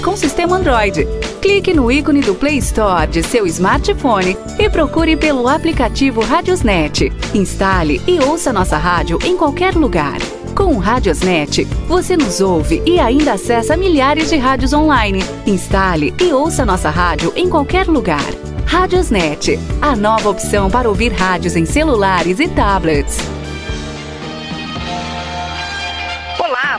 com sistema Android. Clique no ícone do Play Store de seu smartphone e procure pelo aplicativo Radiosnet. Instale e ouça nossa rádio em qualquer lugar. Com o Radiosnet, você nos ouve e ainda acessa milhares de rádios online. Instale e ouça nossa rádio em qualquer lugar. Radiosnet, a nova opção para ouvir rádios em celulares e tablets.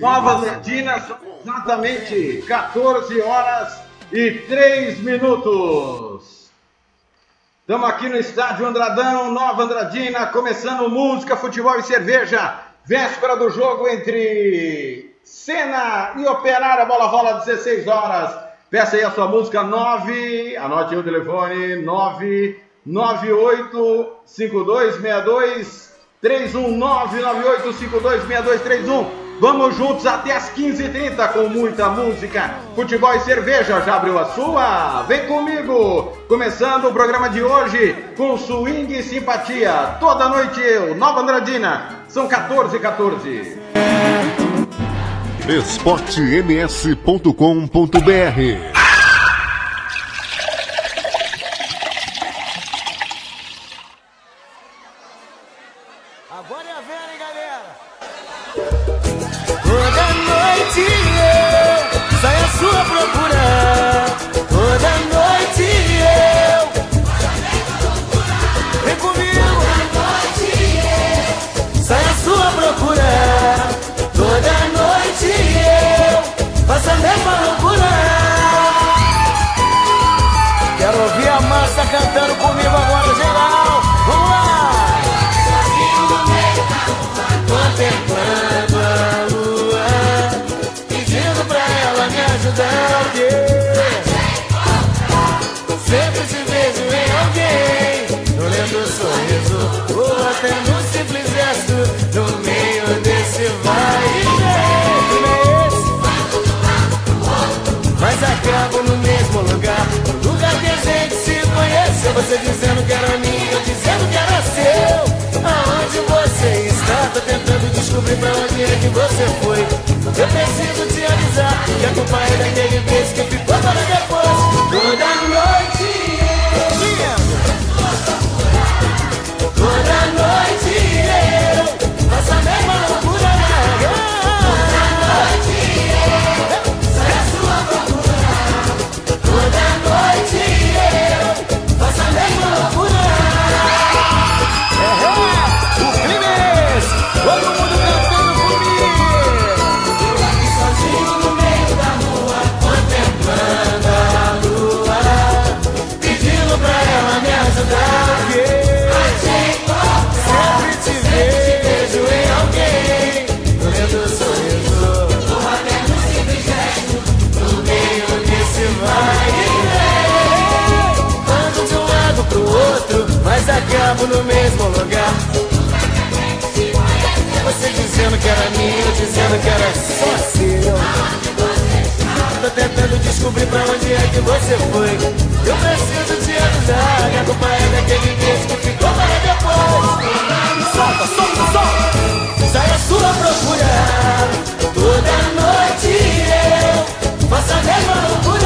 Nova Andradina, exatamente 14 horas e 3 minutos. Estamos aqui no estádio Andradão, Nova Andradina, começando música, futebol e cerveja. Véspera do jogo entre Sena e Operário, a bola rola 16 horas. Peça aí a sua música 9, anote aí o telefone 998 5262 31998526231. Vamos juntos até as 15h30 com muita música, futebol e cerveja. Já abriu a sua? Vem comigo! Começando o programa de hoje com swing e simpatia. Toda noite eu, Nova Andradina. São 14 14 esportems.com.br Você dizendo que era minha dizendo que era seu. Aonde você está? Tô tentando descobrir pra onde é que você foi. Eu preciso te avisar Que a culpa é daquele beijo que ficou para depois. Toda noite no mesmo lugar. Você dizendo que era minha, eu dizendo que era só seu. Tô tentando descobrir pra onde é que você foi. Eu preciso te avisar que a culpa é daquele beijo que ficou para depois. Solta, solta, solta! Sai à sua procura. Toda noite eu faço a mesma loucura.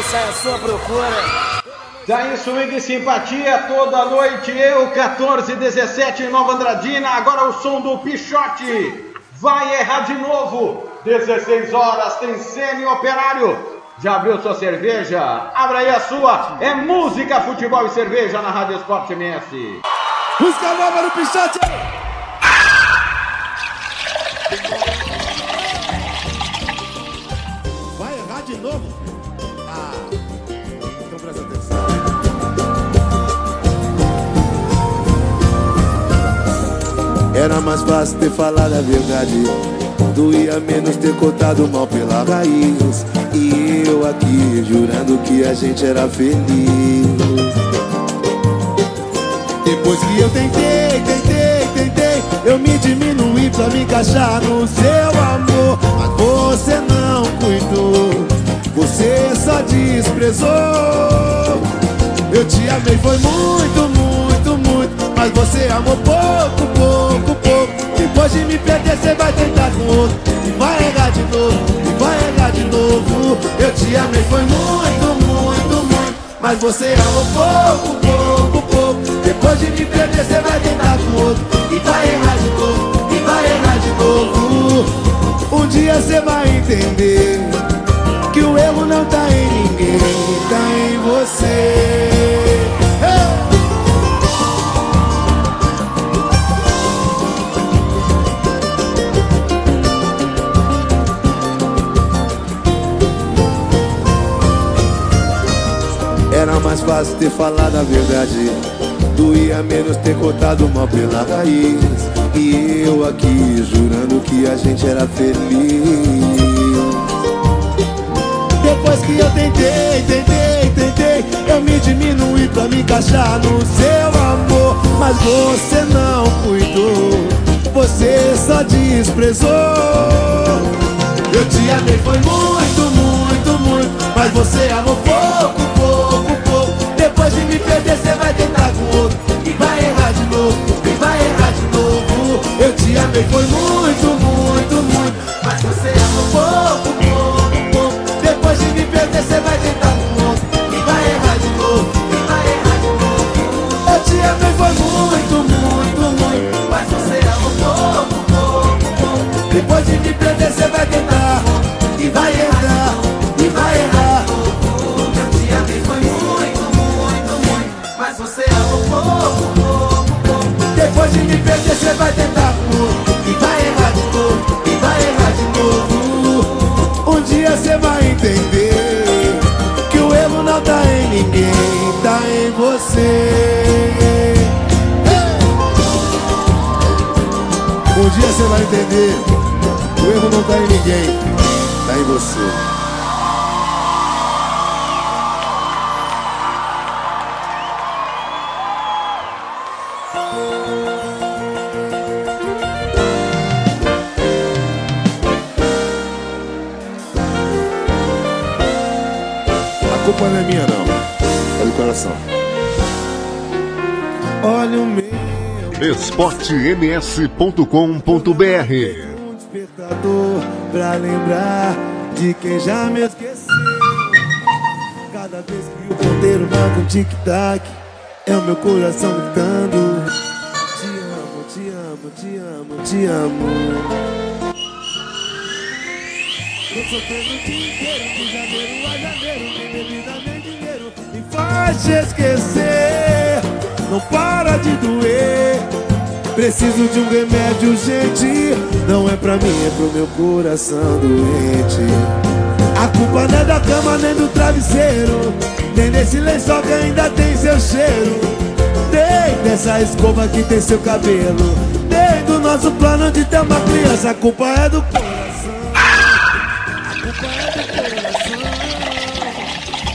Eu saio à sua procura. Tá swing e simpatia toda noite. Eu, 14, 17 em Nova Andradina. Agora o som do Pichote. Vai errar de novo. 16 horas, tem Sene Operário. Já abriu sua cerveja? Abra aí a sua. É música, futebol e cerveja na Rádio Esporte MS. Música nova no Pichote. Vai errar de novo? Era mais fácil ter falado a verdade. Doía menos ter contado mal pela raiz. E eu aqui jurando que a gente era feliz. Depois que eu tentei, tentei, tentei, eu me diminuí pra me encaixar no seu amor. Mas você não cuidou, você só desprezou. Eu te amei, foi muito, muito. Mas você amou pouco, pouco, pouco. Depois de me perder, você vai tentar com outro. E vai errar de novo, e vai errar de novo. Eu te amei, foi muito, muito, muito. Mas você amou pouco, pouco, pouco. Depois de me perder, você vai tentar com outro. E vai errar de novo, e vai errar de novo. Um dia você vai entender que o erro não tá em ninguém, tá em você. Era mais fácil ter falado a verdade. Doía menos ter cortado mal pela raiz. E eu aqui jurando que a gente era feliz. Depois que eu tentei, tentei, tentei Eu me diminuí pra me encaixar no seu amor. Mas você não cuidou Você só desprezou. Eu te amei, foi muito, muito, muito Mas você amou pouco, pouco, me perder, você vai tentar com outro. E vai errar de novo, e vai errar de novo. Eu te amei, foi muito, muito, muito. Mas você amou pouco, pouco, pouco. Depois de me perder, você vai tentar com entender o erro não tá em ninguém, tá em você. esportems.com.br um despertador pra lembrar de quem já me esqueceu. Cada vez que o ponteiro marca um tic-tac, é o meu coração gritando: Te amo, te amo, te amo, te amo. Tô sofrendo o dia inteiro, de janeiro a janeiro, nem bebida nem dinheiro me faz te esquecer. Não para de doer. Preciso de um remédio urgente. Não é pra mim, é pro meu coração doente. A culpa não é da cama nem do travesseiro. Nem desse lençol que ainda tem seu cheiro. Nem dessa escova que tem seu cabelo. Nem do nosso plano de ter uma criança. A culpa é do coração. A culpa é do coração.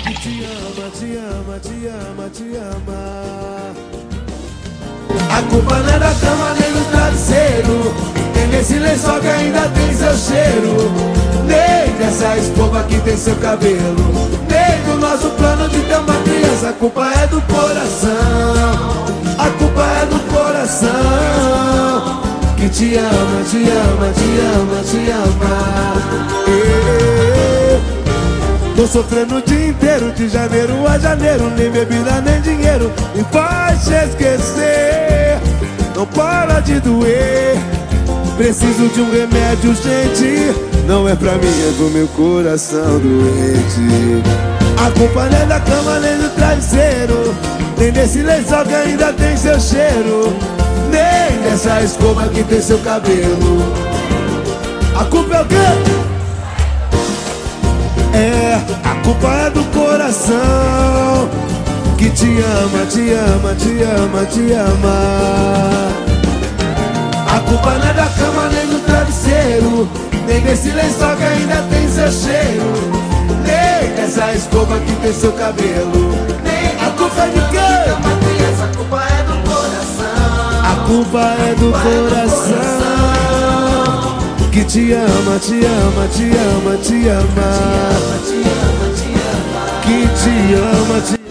Que te ama, te ama, te ama, te ama. A culpa não é da cama nem do travesseiro. Nem desse lençol que ainda tem seu cheiro. Nem dessa escova que tem seu cabelo. Nem do nosso plano de ter uma criança. A culpa é do coração. A culpa é do coração. Que te ama, te ama, te ama, te ama. Tô sofrendo o dia inteiro, de janeiro a janeiro Nem bebida nem dinheiro. Me faz esquecer Não para de doer. Preciso de um remédio urgente Não é pra mim, é do meu coração doente. A culpa não é da cama nem do travesseiro. Nem desse lençol que ainda tem seu cheiro. Nem dessa escova que tem seu cabelo. A culpa é o quê? É, a culpa é do coração. Que te ama, te ama, te ama, te ama culpa não é da cama nem do travesseiro. Nem desse lençol que ainda tem seu cheiro. Nem dessa escova que tem seu cabelo. Nem a culpa é de quem? A culpa é do coração. A culpa é do coração. Que te ama, te ama, te ama, te ama. Que te ama, te ama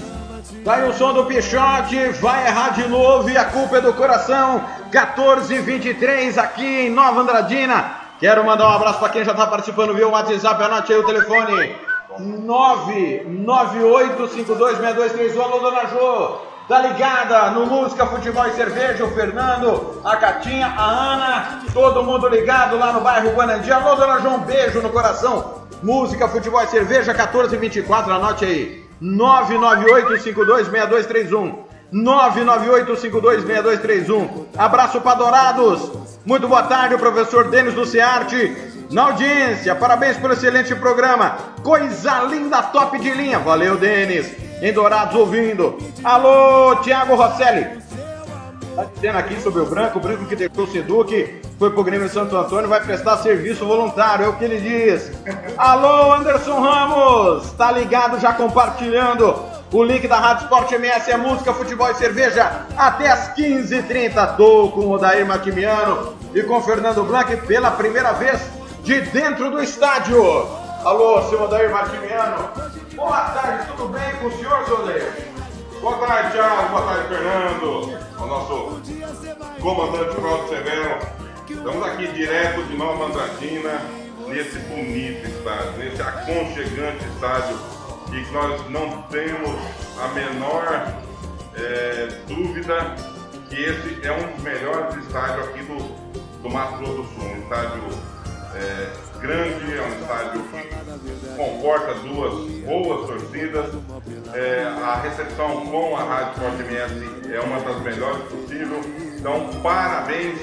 Vai o som do Pichote, vai errar de novo e a culpa é do coração. 1423 aqui em Nova Andradina. Quero mandar um abraço para quem já está participando via WhatsApp. Anote aí o telefone: 998526231. Alô, dona Jô. Tá ligada no Música, Futebol e Cerveja, o Fernando, a Catinha, a Ana, todo mundo ligado lá no bairro Guanandi. Alô, dona João, beijo no coração. Música, Futebol e Cerveja, 1424, anote aí. 998526231. 998526231. Abraço para Dourados. Muito boa tarde, professor Denis Luciarte. Na audiência, parabéns pelo excelente programa. Coisa linda, top de linha. Valeu, Denis. Em Dourados ouvindo. Alô, Thiago Rosselli. Tá dizendo aqui sobre o Branco, o Branco que deixou o Seduc, foi pro Grêmio Santo Antônio, vai prestar serviço voluntário, é o que ele diz. Alô, Anderson Ramos, tá ligado já compartilhando o link da Rádio Sport MS é música, futebol e cerveja até as 15h30. Tô com o Dair Maquimiano e com Fernando Blanc pela primeira vez de dentro do estádio. Alô, seu Dair Maquimiano. Boa tarde, tudo bem com o senhor, Zoleiro? Boa tarde, Thiago. Boa tarde, Fernando. O nosso comandante Ronaldo Severo. Estamos aqui direto de Nova Andradina, nesse bonito estádio, nesse aconchegante estádio, e que nós não temos a menor é, dúvida que esse é um dos melhores estádios aqui do, do Mato Grosso do Sul. Um estádio é, grande, é um estádio que comporta duas boas torcidas. É, a recepção com a Rádio Sport MS é uma das melhores possível. Então, parabéns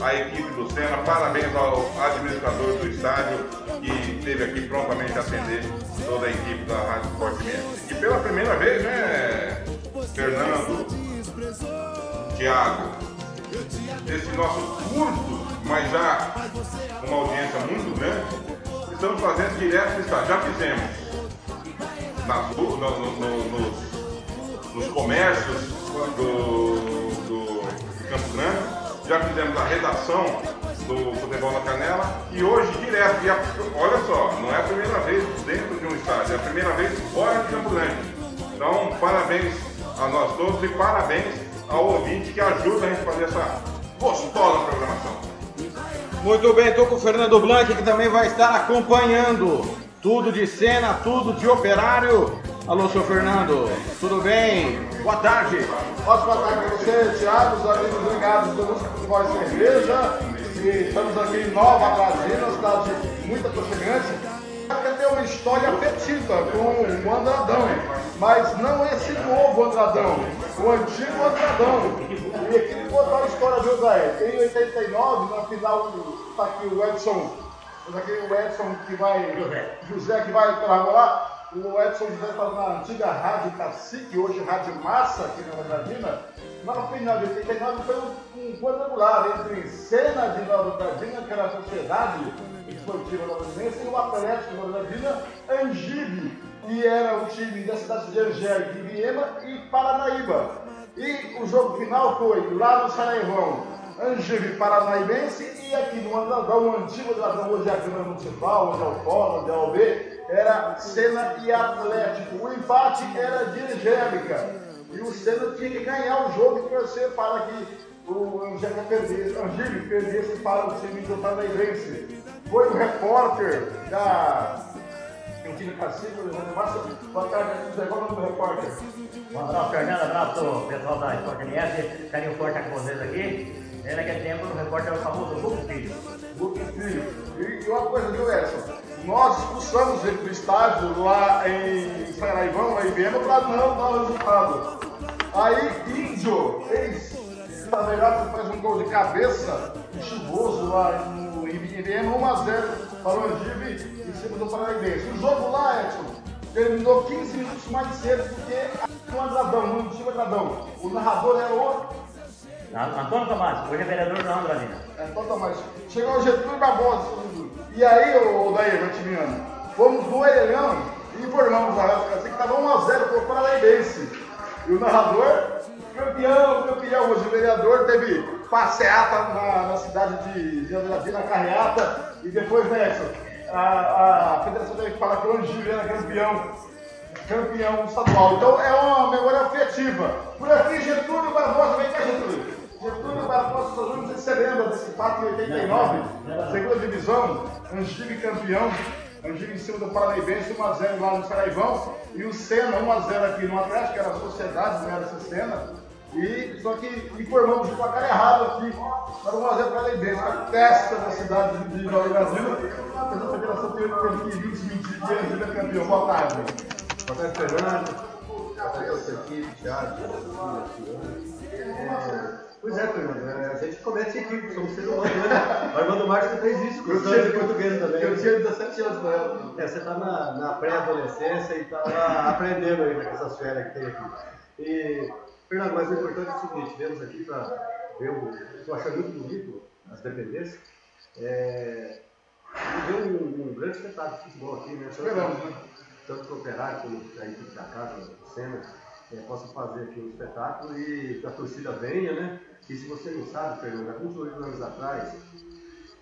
à equipe do Sena, parabéns ao administrador do estádio que esteve aqui prontamente atender toda a equipe da Rádio Sport MS. E pela primeira vez, né, Fernando, Thiago, esse nosso curto, mas já uma audiência muito grande, estamos fazendo direto no estádio. Já fizemos nas, no, no, no, nos, comércios do, do, Campo Grande, já fizemos a redação do Futebol na Canela e hoje direto. E a, olha só, não é a primeira vez dentro de um estádio, é a primeira vez fora de Campo Grande. Então, parabéns a nós todos e parabéns ao ouvinte que ajuda a gente a fazer essa gostosa programação. Muito bem, estou com o Fernando Blanc, que também vai estar acompanhando tudo de cena, tudo de operário. Alô, seu Fernando, tudo bem? Boa tarde. Ótima tarde para você, Thiago, os amigos ligados do e Cerveja. E estamos aqui em Nova Brasília, cidade muito aconchegante ter uma história afetiva com o Andradão, mas não esse novo Andradão, o antigo Andradão. E aqui ele contar a história, viu, Zé? Em 89, na final, está aqui o Edson, aqui o Edson que vai, José que vai lá. O Edson José está na antiga Rádio Cacique, hoje Rádio Massa, aqui na Andradina. Na final de 89 foi um, um quadrangular entre Cena de Nova Andradina, que era a sociedade esportiva Nova Andradina, e o Atlético Nova Andradina, Angibe, que era o time da cidade de Angélica, de Viema e Paranaíba. E o jogo final foi lá no Saraivão, Angibe Paranaíbense e aqui no Andradão, o antigo Andradão, hoje é a Câmara Municipal, onde é o Fórum, onde é o OB, era Cena e Atlético. O empate era de Angélica. E o Senna tinha que ganhar o jogo e torcer para que o Angélica perdesse, Angílio perdesse para o time do Parnairense. Foi o repórter da Cantina Cacique, Alexandre Massa. Boa tarde, é o nome do repórter? Um abraço, Fernando. Abraço, pessoal da Esporte MS. Carinho forte com vocês aqui. E naquele tempo o repórter era o famoso Lucas Filho. Lucas Filho. E, e uma coisa, viu, Edson? Nós expulsamos ele do estádio lá em Saraivão, lá em Viena, para não dar o resultado. Aí, Índio, ex na verdade, faz um gol de cabeça, chuvoso lá no, em Viena, 1x0 para o Angive em cima do Paranaense. O jogo lá, Edson, terminou 15 minutos mais cedo do que o Andradão, no time Andradão. O narrador era o Antônio Tomás, hoje é vereador da Andradina. É, Antônio Tomás. Chegou o Getúlio Barbosa. E aí, o Daí, Martiniano, fomos no Orelhão e informamos a Rádio que estava 1x0 para o Paranaense. E o narrador, campeão, campeão, hoje o vereador teve passeata na, na cidade de, de Andradina, carreata, e depois, né, Edson, a, a federação o Angílio era campeão, campeão estadual. Então é uma memória afetiva. Por aqui, Getúlio Barbosa, vem cá, Getúlio. Getúlio Barbosa não sei se você lembra desse fato em 89, segunda divisão, Angílio campeão. Angílio em cima do Paranaense, 1x0 lá no Saraivão. E o Senna, 1x0 aqui no Atlético, que era a Sociedade, não era essa Senna. E, só que informamos o placar errado aqui para 1x0 Paranaense, a testa da cidade de Nova Brasil. Mas a federação teve que vir desmentir que Angílio é campeão. Boa tarde. Boa tarde, Fernando. Boa tarde, nossa equipe, Thiago, é, Pois é, Fernando, é, a gente comete equipe, somos seres humanos, né? O Armando Marques fez isso, com o Santos e português também. Eu tinha 17 anos na época. É, você está na, na pré-adolescência e está aprendendo aí com essas férias que tem aqui. E, Fernando, mas o importante é o seguinte, viemos aqui para ver o. Estou achando muito bonito as dependências. É, ver um, um grande espetáculo de futebol aqui, né? Tanto para o Operário como a equipe da casa, o Senna, é, possa fazer aqui um espetáculo e que a torcida venha, né? E se você não sabe, Fernando, alguns anos atrás,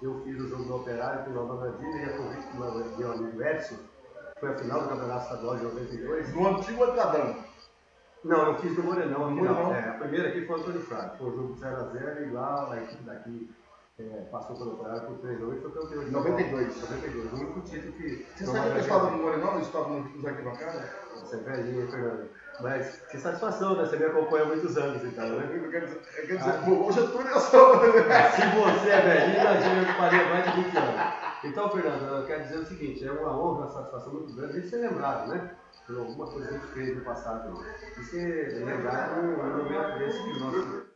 eu fiz o jogo do Operário com Nova Brasília e a convite do meu amigo Edson, foi a final do Campeonato Estadual de 92. Do antigo Atradão. Não, eu fiz do Morenão aqui, Morenão. não. É, a primeira aqui foi o Antônio Fraga, foi um jogo de 0x0 e lá a equipe daqui é, passou pelo Operário por 3 x e foi campeão de 92. 92, o único título que. Você sabe que eu estava no Morenão, eu estava nos arquibancadas? Você é velhinho, Fernando? Mas que satisfação, né? Você me acompanha há muitos anos então, né? Eu quero dizer, eu quero dizer pô, hoje tudo eu sou. Se você é velhinho, imagina eu faria mais de 20 anos. Então, Fernando, eu quero dizer o seguinte, é uma honra, uma satisfação muito grande a gente ser lembrado, né? Por alguma coisa que a gente fez no passado. E ser lembrado num momento desse que o nosso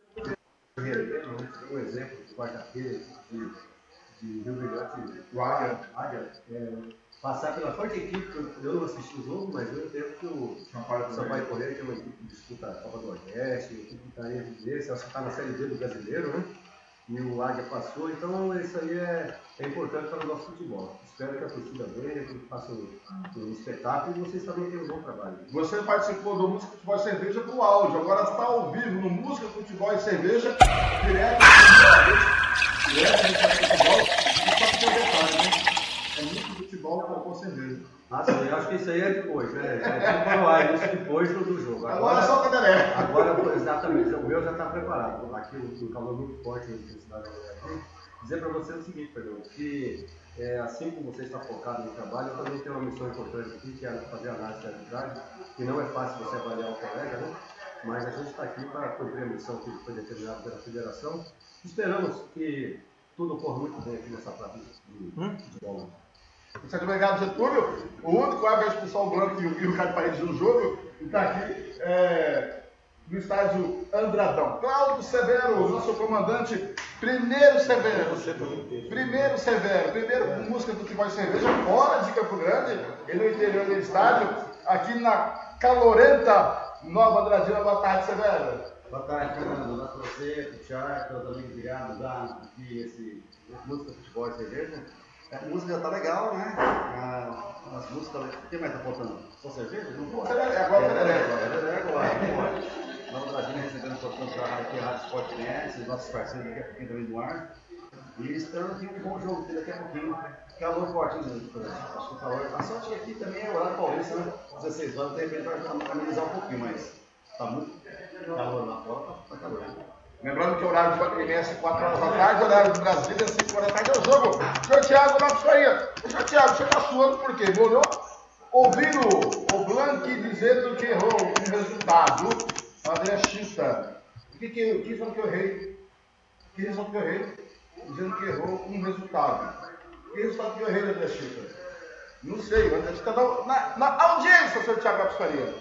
um exemplo de quarta-feira de, de Rio Brilhante, O Águia. Águia, é, passar pela forte equipe, que eu- não assisti o jogo, mas eu entendo que o Correia. Sampaio Correia, que é uma equipe que disputa a Copa do Nordeste, uma equipe que está em evidência, acho que está na Série D do Brasileiro, né? E o Águia passou, então isso aí é, é importante para o nosso futebol. Espero que a torcida venha, que faça um, um espetáculo e vocês também tenham um bom trabalho. Você participou do Música Futebol e Cerveja com áudio, agora está ao vivo no Música Futebol e Cerveja, direto do direto do futebol, e só que tem um detalhe, né? É muito futebol com cerveja. Ah, sim, eu acho que isso aí é depois, né? É tipo o isso depois do, jogo. Agora é só o caderé. Agora, exatamente, o meu já está preparado. Aqui um calor muito forte na intensidade aqui. Dizer para você o seguinte, Fernando, que é, assim como você está focado no trabalho, eu também tenho uma missão importante aqui, que é fazer análise de arbitragem, que não é fácil você avaliar o colega, né? Mas a gente está aqui para cumprir a missão que foi determinada pela federação. Esperamos que tudo ocorra muito bem aqui nessa prática de futebol. Muito obrigado, Getúlio. O único árbitro a expulsar o Branco e o, e o Caio Paredes no jogo está aqui é, no estádio Andradão. Cláudio Severo, nosso comandante. Primeiro Severo. Primeiro Severo. Primeiro com música do futebol e cerveja fora de Campo Grande e no interior do estádio. Aqui na calorenta Nova Andradina. Boa tarde, Severo. Boa tarde, Fernando. Boa tarde para você, para o Thiago, para os amigos ligados lá esse música, futebol e cerveja. É, A música tá legal, né? Ah, As músicas, o que mais tá faltando? Só cerveja? Não pode. Tereré, agora tereré. Tereré agora, não pode. Nova Brasília recebendo portanto a aqui a Rádio Sport Net, os nossos parceiros daqui a pouquinho também do ar. E esperando que um bom jogo daqui a pouquinho. Calor forte, né? Acho que o calor. A sorte que aqui também é horário paulista, né? 16 horas, de repente vai amenizar um pouquinho, mas tá muito calor lá fora, tá, tá calor. Lembrando que o horário do MS é 4 horas da tarde, o horário do Brasília é 5 horas da tarde, é o jogo. Senhor Thiago, na sua aí. Senhor Thiago, você está suando por quê? Molhou? Ouvindo o Blank dizendo que errou um resultado, André Chita. O que, que, o que foi que eu errei? Que resultado que eu errei? Dizendo que errou um resultado. Que resultado que eu errei, André Chica? Não sei, o André Chica tá na, na audiência, seu Thiago Lopes Faria.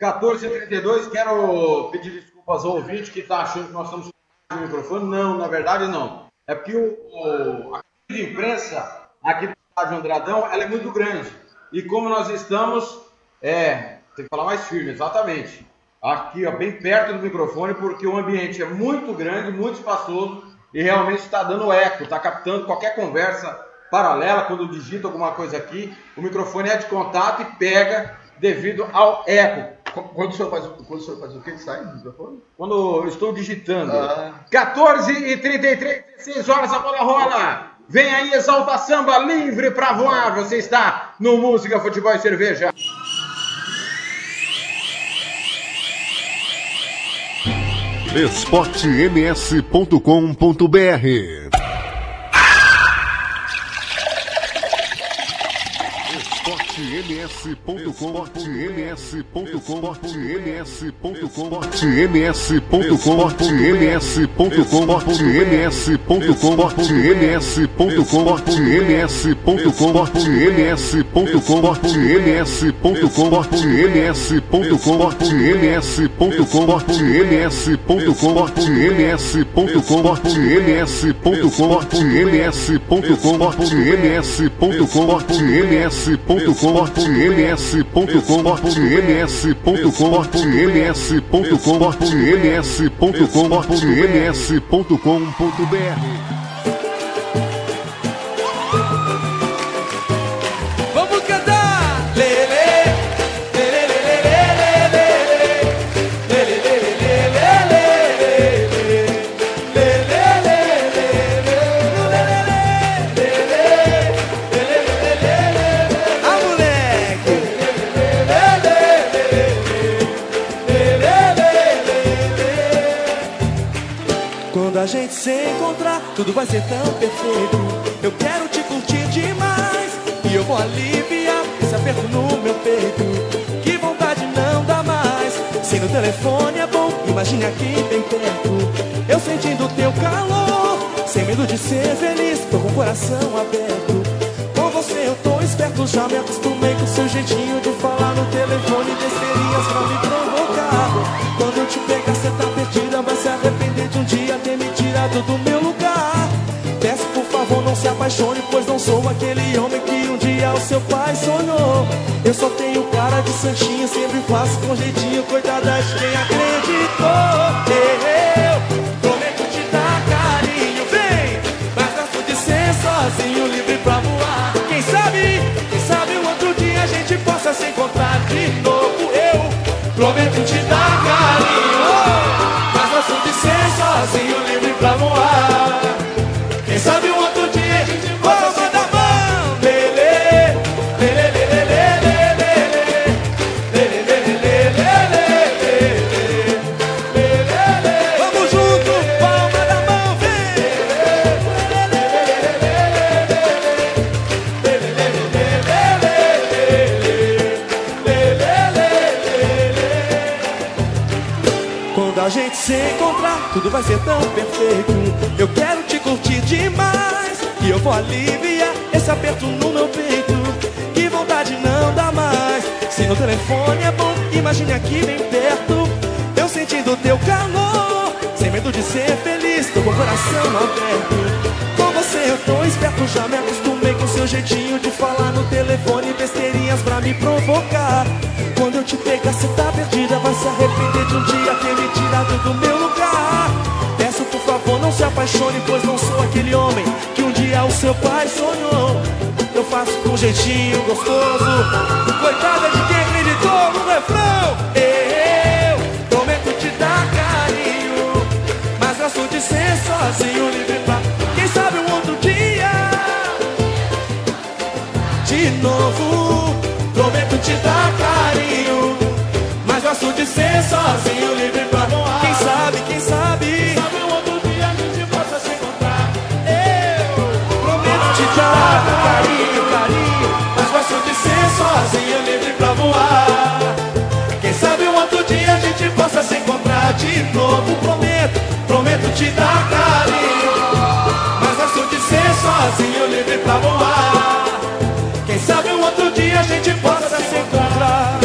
14h32, quero pedir desculpas ao ouvinte que está achando que nós estamos com o microfone. Não, na verdade não. É porque o, o, a imprensa aqui do estádio Andradão ela é muito grande. E como nós estamos, é, tem que falar mais firme, exatamente. Aqui, ó, bem perto do microfone, porque o ambiente é muito grande, muito espaçoso e realmente está dando eco, está captando qualquer conversa paralela quando digita alguma coisa aqui. O microfone é de contato e pega devido ao eco. Quando o senhor faz, quando o, senhor faz o que que sai do microfone? Quando eu estou digitando. Ah. 14 e 33, 16 horas, a bola rola. Vem aí, Exalta Samba, livre para voar. Você está no Música, Futebol e Cerveja. esportems.com.br ms.com.ms.com.ms.com.ms.com.ms.com.ms ms.com.br here. Quando a gente se encontrar, tudo vai ser tão perfeito. Eu quero te curtir demais. E eu vou aliviar esse aperto no meu peito. Que vontade não dá mais. Se no telefone é bom, imagine aqui bem perto. Eu sentindo teu calor, sem medo de ser feliz, tô com o coração aberto. Com você eu tô esperto, já me acostumei com seu jeitinho de falar no telefone, besteirinhas pra me provocar. Arrepender de um dia ter me tirado do meu lugar. Peço por favor, não se apaixone, pois não sou aquele homem que um dia o seu pai sonhou. Eu só tenho cara de santinho, sempre faço com jeitinho, coitada de quem acreditou. Eu vai ser tão perfeito. Eu quero te curtir demais. E eu vou aliviar esse aperto no meu peito. Que vontade não dá mais. Se no telefone é bom, imagine aqui bem perto. Eu sentindo teu calor. Sem medo de ser feliz, tô com o coração aberto. Com você eu tô esperto, já me acostumei com seu jeitinho de falar no telefone besteirinhas pra me provocar. Quando eu te pegar, cê tá perdida, vai se arrepender de um dia ter me tirado do meu lugar. Favor, não se apaixone, pois não sou aquele homem que um dia o seu pai sonhou. Eu faço com um jeitinho gostoso, coitada de quem acreditou no refrão. Eu prometo te dar carinho, mas gosto de ser sozinho, livre pra. Quem sabe um outro dia de novo. Prometo te dar carinho, mas gosto de ser sozinho, novo prometo, prometo te dar carinho. Mas gosto de ser sozinho, livre pra voar. Quem sabe um outro dia a gente possa se encontrar.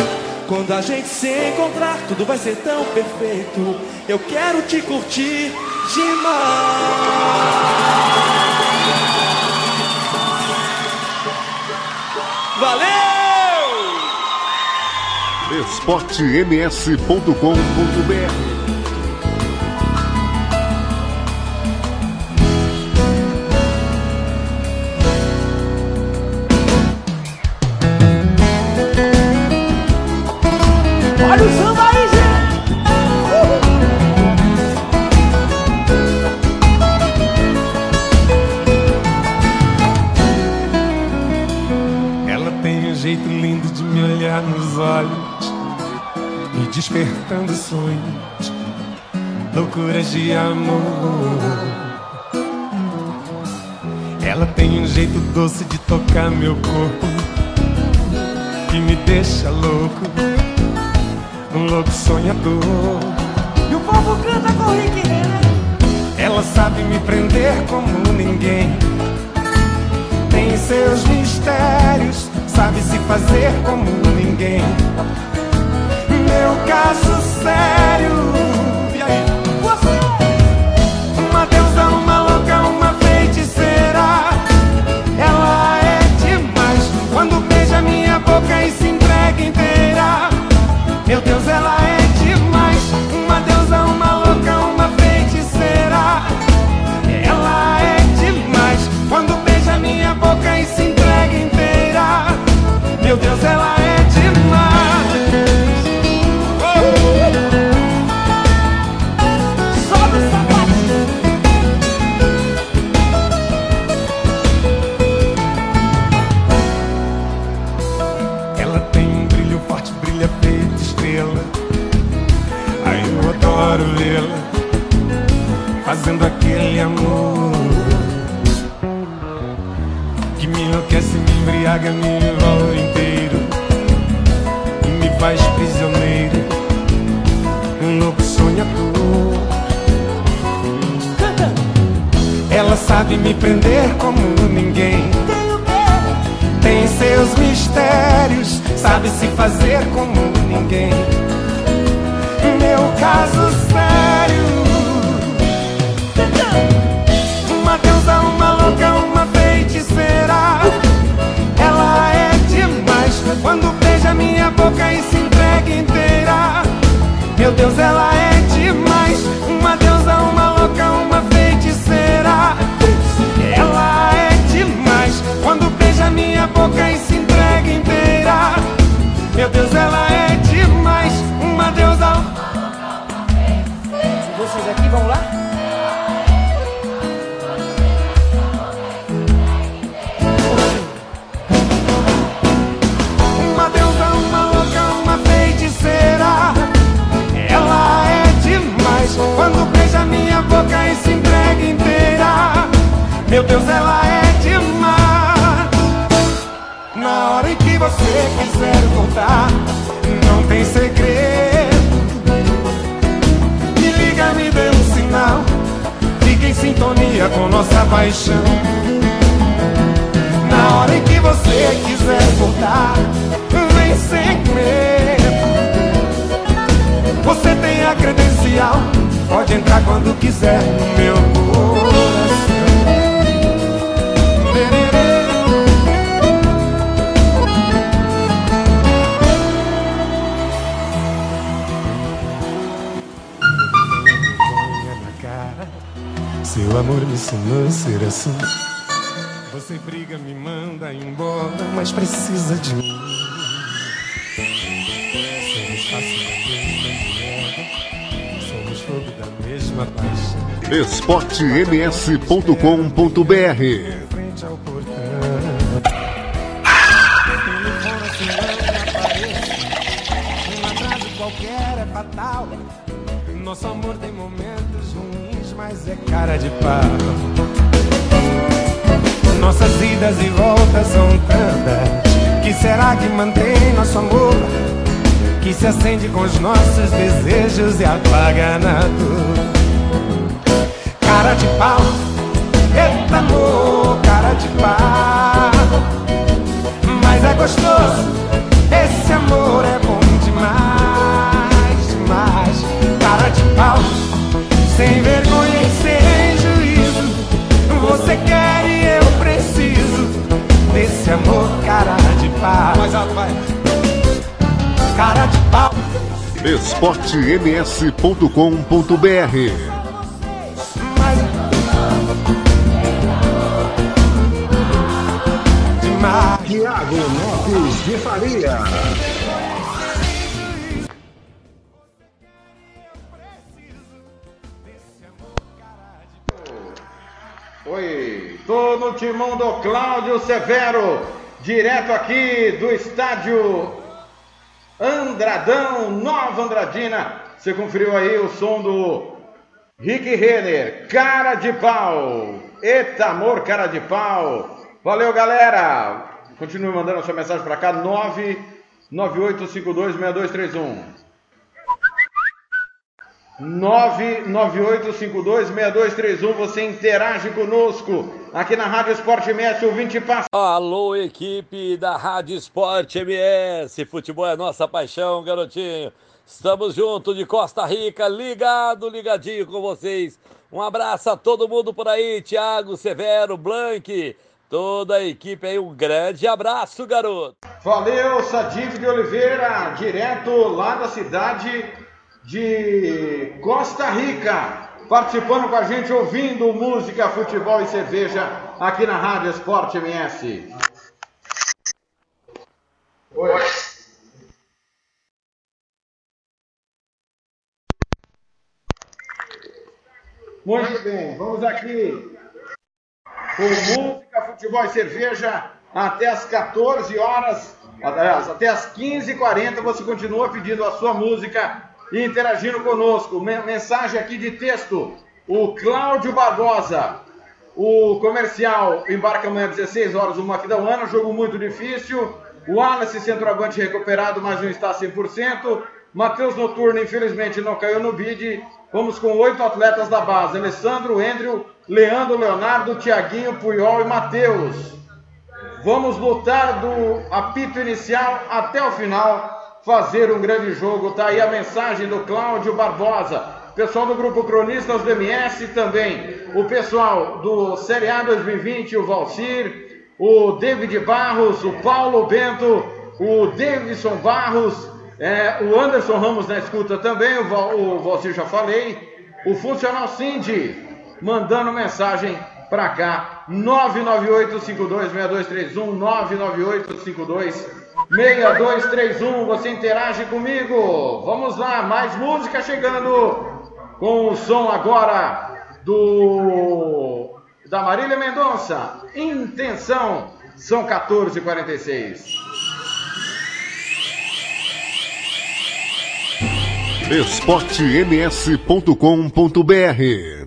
Quando a gente se encontrar, tudo vai ser tão perfeito. Eu quero te curtir demais. Valeu! esportems.com.br despertando sonhos, loucuras de amor. Ela tem um jeito doce de tocar meu corpo, que me deixa louco, um louco sonhador. E o povo canta com Rick Ela sabe me prender como ninguém. Tem seus mistérios, sabe se fazer como ninguém. Meu caso sério. E aí? Uma deusa, uma louca, uma feiticeira. Ela é demais quando beija minha boca e se entrega inteira. Meu Deus, ela é demais. Uma deusa, uma louca, uma feiticeira. Ela é demais quando beija minha boca e se entrega inteira. Meu Deus, ela é aquele amor que me enlouquece, me embriaga, me envolve inteiro e me faz prisioneiro, um louco sonhador. Ela sabe me prender é fatal. Nosso amor tem momentos ruins, mas é cara de pau. Nossas idas e voltas são tantas. Que será que mantém nosso amor? Que se acende com os nossos desejos e apaga na dor. Cara de pau, eita amor, cara de pau. Mas é gostoso, esse amor é bom demais. pau, sem vergonha e sem juízo. Você quer e eu preciso desse amor cara de pau. Mais alto, vai. Cara de pau. esportems.com.br Tiago Lopes de Faria. Oi, tô no timão do Cláudio Severo, direto aqui do estádio Andradão, Nova Andradina. Você conferiu aí o som do Rick Renner, cara de pau. Eita, amor, cara de pau. Valeu, galera. Continue mandando a sua mensagem para cá, 998526231. 998526231. Você interage conosco aqui na Rádio Esporte MS, o 20 passa. Alô, equipe da Rádio Esporte MS. Futebol é nossa paixão, garotinho. Estamos juntos de Costa Rica, ligado, ligadinho com vocês. Um abraço a todo mundo por aí, Thiago, Severo, Blank, toda a equipe aí. Um grande abraço, garoto. Valeu, Sadiq de Oliveira, direto lá da cidade de Costa Rica, participando com a gente, ouvindo música, futebol e cerveja aqui na Rádio Esporte MS. Oi. Muito bem, vamos aqui com música, futebol e cerveja até as 14 horas, aliás, até as 15h40 você continua pedindo a sua música e interagindo conosco. Mensagem aqui de texto. O Cláudio Barbosa. O comercial embarca amanhã às 16 horas o Maquidauana, jogo muito difícil. O Wallace, centroavante recuperado, mas não está 100%. Matheus Noturno, infelizmente, não caiu no bid. Vamos com oito atletas da base: Alessandro, Andrew, Leandro, Leonardo, Tiaguinho, Puyol e Matheus. Vamos lutar do apito inicial até o final, fazer um grande jogo. Tá aí a mensagem do Cláudio Barbosa. Pessoal do Grupo Cronistas do MS também. O pessoal do Série A 2020, o Valcir, o David Barros, o Paulo Bento, o Davidson Barros, é, o Anderson Ramos na escuta também, o, Val, o Valcir já falei. O Funcional Cindy mandando mensagem para cá. 998-526231, 998-526231. Você interage comigo. Vamos lá, mais música chegando com o som agora do da Marília Mendonça. Intenção. São 14h46. esportems.com.br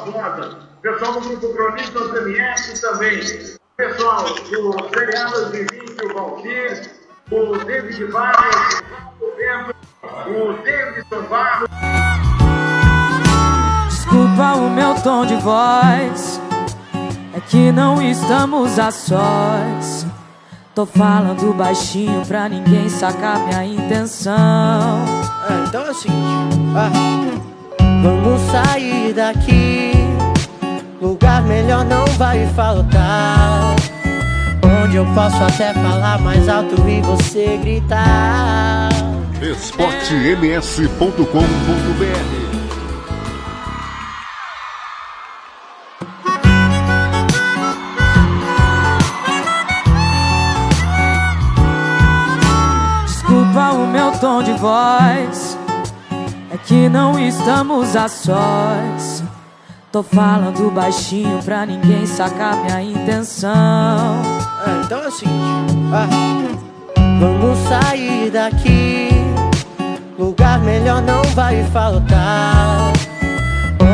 Barbosa. Pessoal do Grupo Cronistas do MS também. Pessoal do Seriado 2020, o Valdir, o David Barros, o Bento, o Davidson Barros. Desculpa o meu tom de voz, é que não estamos a sós. Tô falando baixinho pra ninguém sacar minha intenção. É, então é o seguinte, ah, vamos sair daqui. Lugar melhor não vai faltar. Onde eu posso até falar mais alto e você gritar. esportems.com.br Desculpa o meu tom de voz, que não estamos a sós. Tô falando baixinho pra ninguém sacar minha intenção. É, então é o seguinte, ah, vamos sair daqui. Lugar melhor não vai faltar.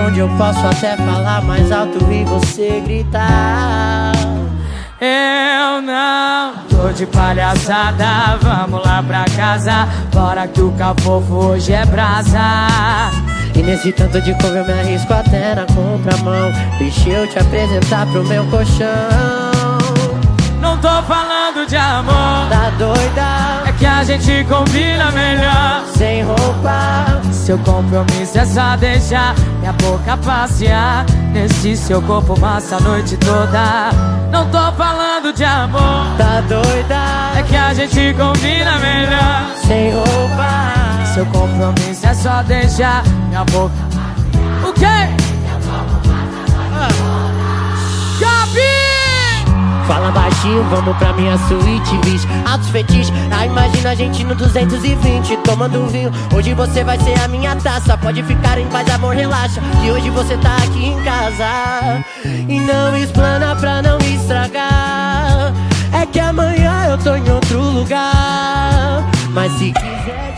Onde eu posso até falar mais alto e você gritar. Eu não tô de palhaçada, vamos lá pra casa. Bora que o cafofo hoje é brasa. E nesse tanto de couve eu me arrisco até na contramão Deixa eu te apresentar pro meu colchão Não tô falando de amor, Tá doida? É que a gente combina melhor. Sem roupa Seu compromisso é só deixar minha boca passear Nesse seu corpo massa a noite toda Não tô falando de amor Tá doida? É que a gente combina melhor Sem roupa Seu compromisso é só deixar minha boca O quê? Fala baixinho, vamos pra minha suíte, bicho. Altos fetiches, ah, imagina a gente no 220 Tomando vinho, hoje você vai ser a minha taça Pode ficar em paz, amor, relaxa. Que hoje você tá aqui em casa. E não explana pra não estragar. É que amanhã eu tô em outro lugar. Mas se quiser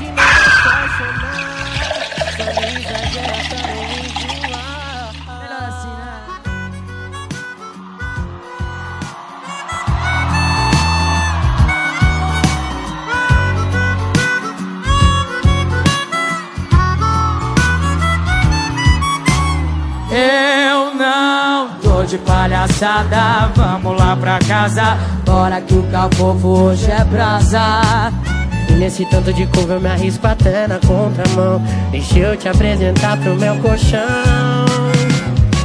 de palhaçada, vamos lá pra casa. Bora que o cafofo hoje é brasa. E nesse tanto de couve eu me arrisco até na contramão Deixa eu te apresentar pro meu colchão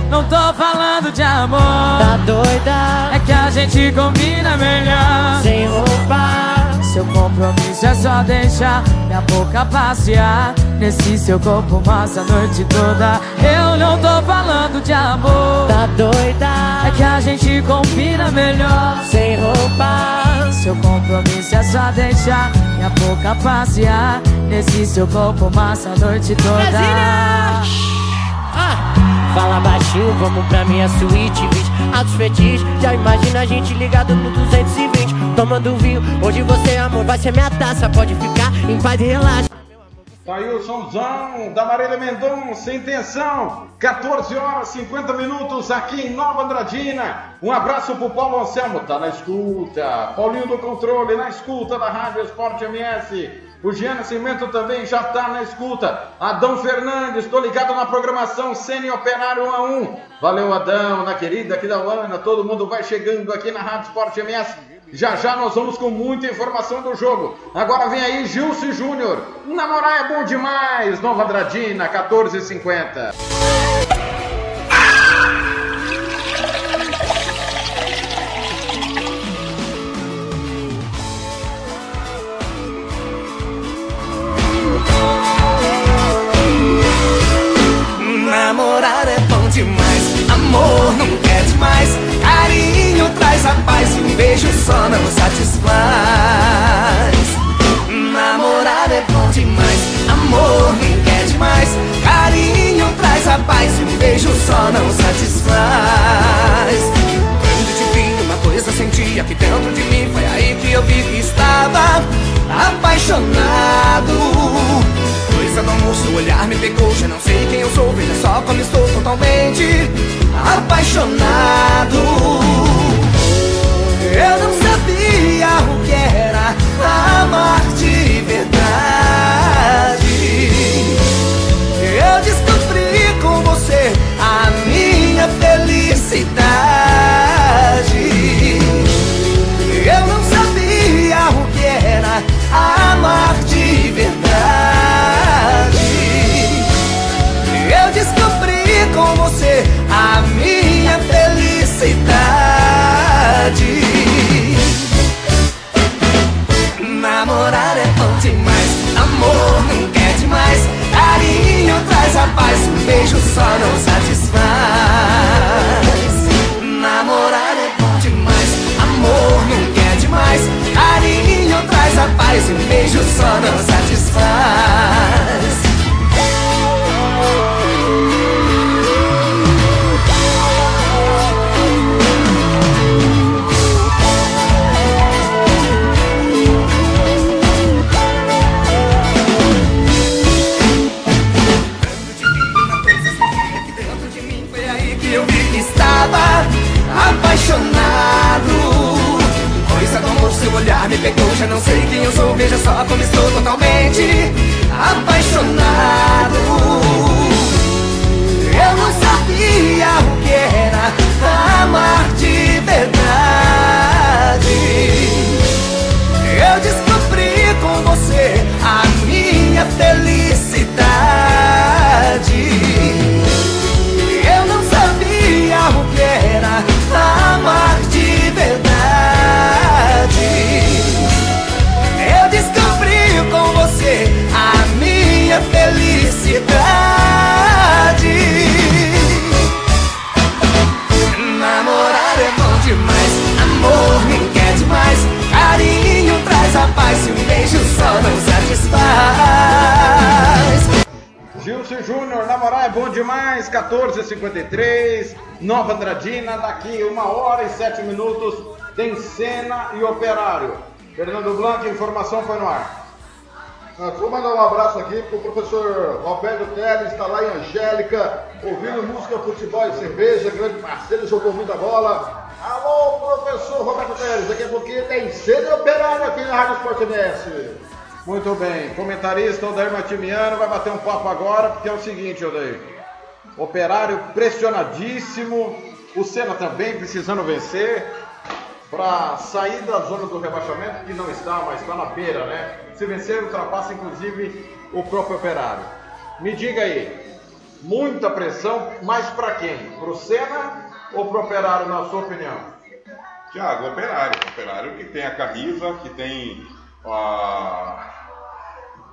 Não tô falando de amor, Tá doida? é que a gente combina melhor. Sem roupa Seu compromisso é só deixar minha boca passear. Nesse seu corpo massa a noite toda. Eu não tô falando de amor. Tá doida? É que a gente combina melhor. Sem roupa. Seu compromisso é só deixar minha boca passear. Nesse seu corpo massa a noite toda. Ah, Fala baixinho, vamos pra minha suíte, bicho Altos fetiches, já imagina a gente ligado no 220 Tomando vinho, hoje você, amor, vai ser minha taça Pode ficar em paz e relaxa Tá aí o somzão da Marília Mendonça, intenção, 14 horas 50 minutos aqui em Nova Andradina. Um abraço pro Paulo Anselmo, tá na escuta. Paulinho do Controle, na escuta da Rádio Esporte MS. O Jean Nascimento também já tá na escuta. Adão Fernandes, tô ligado na programação Cine Operário 1 a 1. Valeu, Adão, na querida aqui da Uana. Todo mundo vai chegando aqui na Rádio Esporte MS. Já já nós vamos com muita informação do jogo. Agora vem aí Gilson Júnior. Namorar é bom demais. Nova Andradina, 14h50. Amor nunca é demais. Carinho traz a paz e um beijo só não satisfaz. Namorar é bom demais, amor nunca é demais. Carinho traz a paz e um beijo só não satisfaz. Quando te vi, uma coisa senti aqui dentro de mim. Foi aí que eu vi que estava apaixonado. Coisa do amor, seu olhar me pegou. Já não sei quem eu sou, veja só como estou totalmente apaixonado. Eu não sabia o que era amar de verdade. Eu descobri com você a minha felicidade informação foi no ar. Vou mandar um abraço aqui pro professor Roberto Teles, está lá em Angélica, ouvindo música, futebol e cerveja, grande parceiro, jogou muita bola. Alô, professor Roberto Teles, daqui a pouquinho tem e operário aqui na Rádio Esporte MS. Muito bem, comentarista Odair Matimiano vai bater um papo agora, porque é o seguinte, Odair. Operário pressionadíssimo, o Senna também precisando vencer para sair da zona do rebaixamento, que não está, mas está na beira, né? Se vencer, ultrapassa inclusive o próprio Operário. Me diga aí, muita pressão, mas para quem? Para o Senna ou para o Operário, na sua opinião? Tiago, operário. Operário que tem a camisa, que tem a.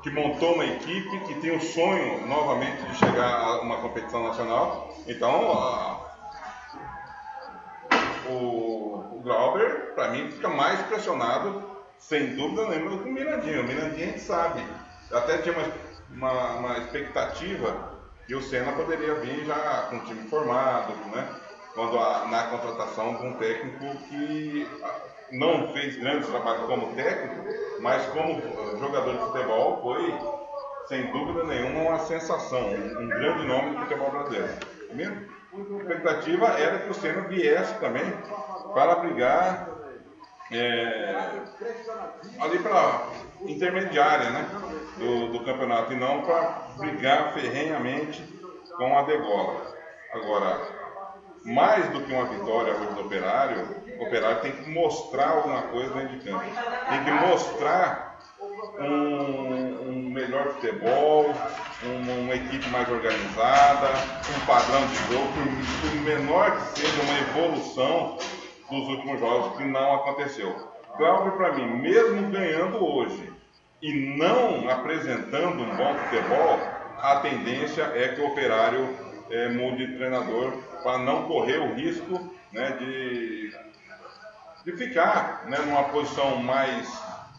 que montou uma equipe, que tem o sonho novamente de chegar a uma competição nacional. Então, o, o Glauber, para mim, fica mais pressionado, sem dúvida nenhuma, do que o Mirandinho. O Mirandinho a gente sabe. Até tinha uma, uma, uma expectativa que o Senna poderia vir já com o time formado, né? Quando a- na contratação de um técnico que ah, não fez grandes trabalhos como técnico, mas como ah, jogador de futebol foi, sem dúvida nenhuma, uma sensação, um, um grande nome do futebol brasileiro. A expectativa era que o Senna viesse também para brigar é, ali para intermediária né, do, do campeonato e não para brigar ferrenhamente com a degola. Agora, mais do que uma vitória hoje do Operário, o Operário tem que mostrar alguma coisa dentro de campo. Tem que mostrar um, um melhor futebol, um- uma equipe mais organizada, um padrão de jogo, por menor que seja uma evolução dos últimos jogos, que não aconteceu. Cláudio, para mim, mesmo ganhando hoje e não apresentando um bom futebol, a tendência é que o operário eh, mude de treinador para não correr o risco né, de, de ficar né, numa posição mais,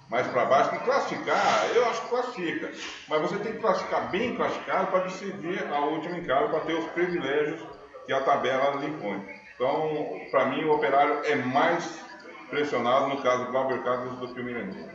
mais para baixo. E classificar, eu acho que classifica, mas você tem que classificar bem classificado para decidir a última em para ter os privilégios que a tabela lhe impõe. Então, para mim, o operário é mais pressionado no caso do Glauber Carlos do que o Mirandinho.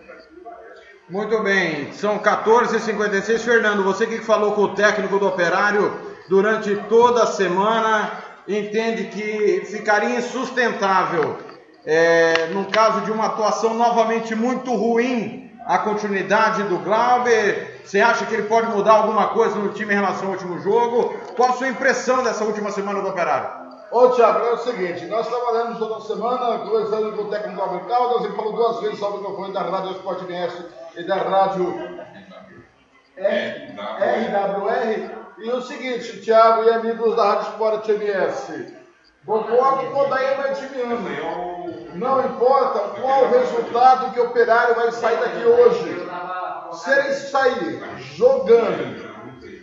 Muito bem, são 14h56. Fernando, você que falou com o técnico do Operário durante toda a semana, entende que ficaria insustentável, é, no caso de uma atuação novamente muito ruim, a continuidade do Glauber. Você acha que ele pode mudar alguma coisa no time em relação ao último jogo? Qual a sua impressão dessa última semana do Operário? Ô, Thiago, é o seguinte, nós trabalhamos toda semana, conversando com o técnico Albert Caldas, ele falou duas vezes sobre o microfone da Rádio Esporte MS e da Rádio RWR. E o seguinte, Thiago e amigos da Rádio Esporte MS, concordo com o Daí Martimiano. Não importa qual o resultado que o Operário vai sair daqui hoje. Se ele sair jogando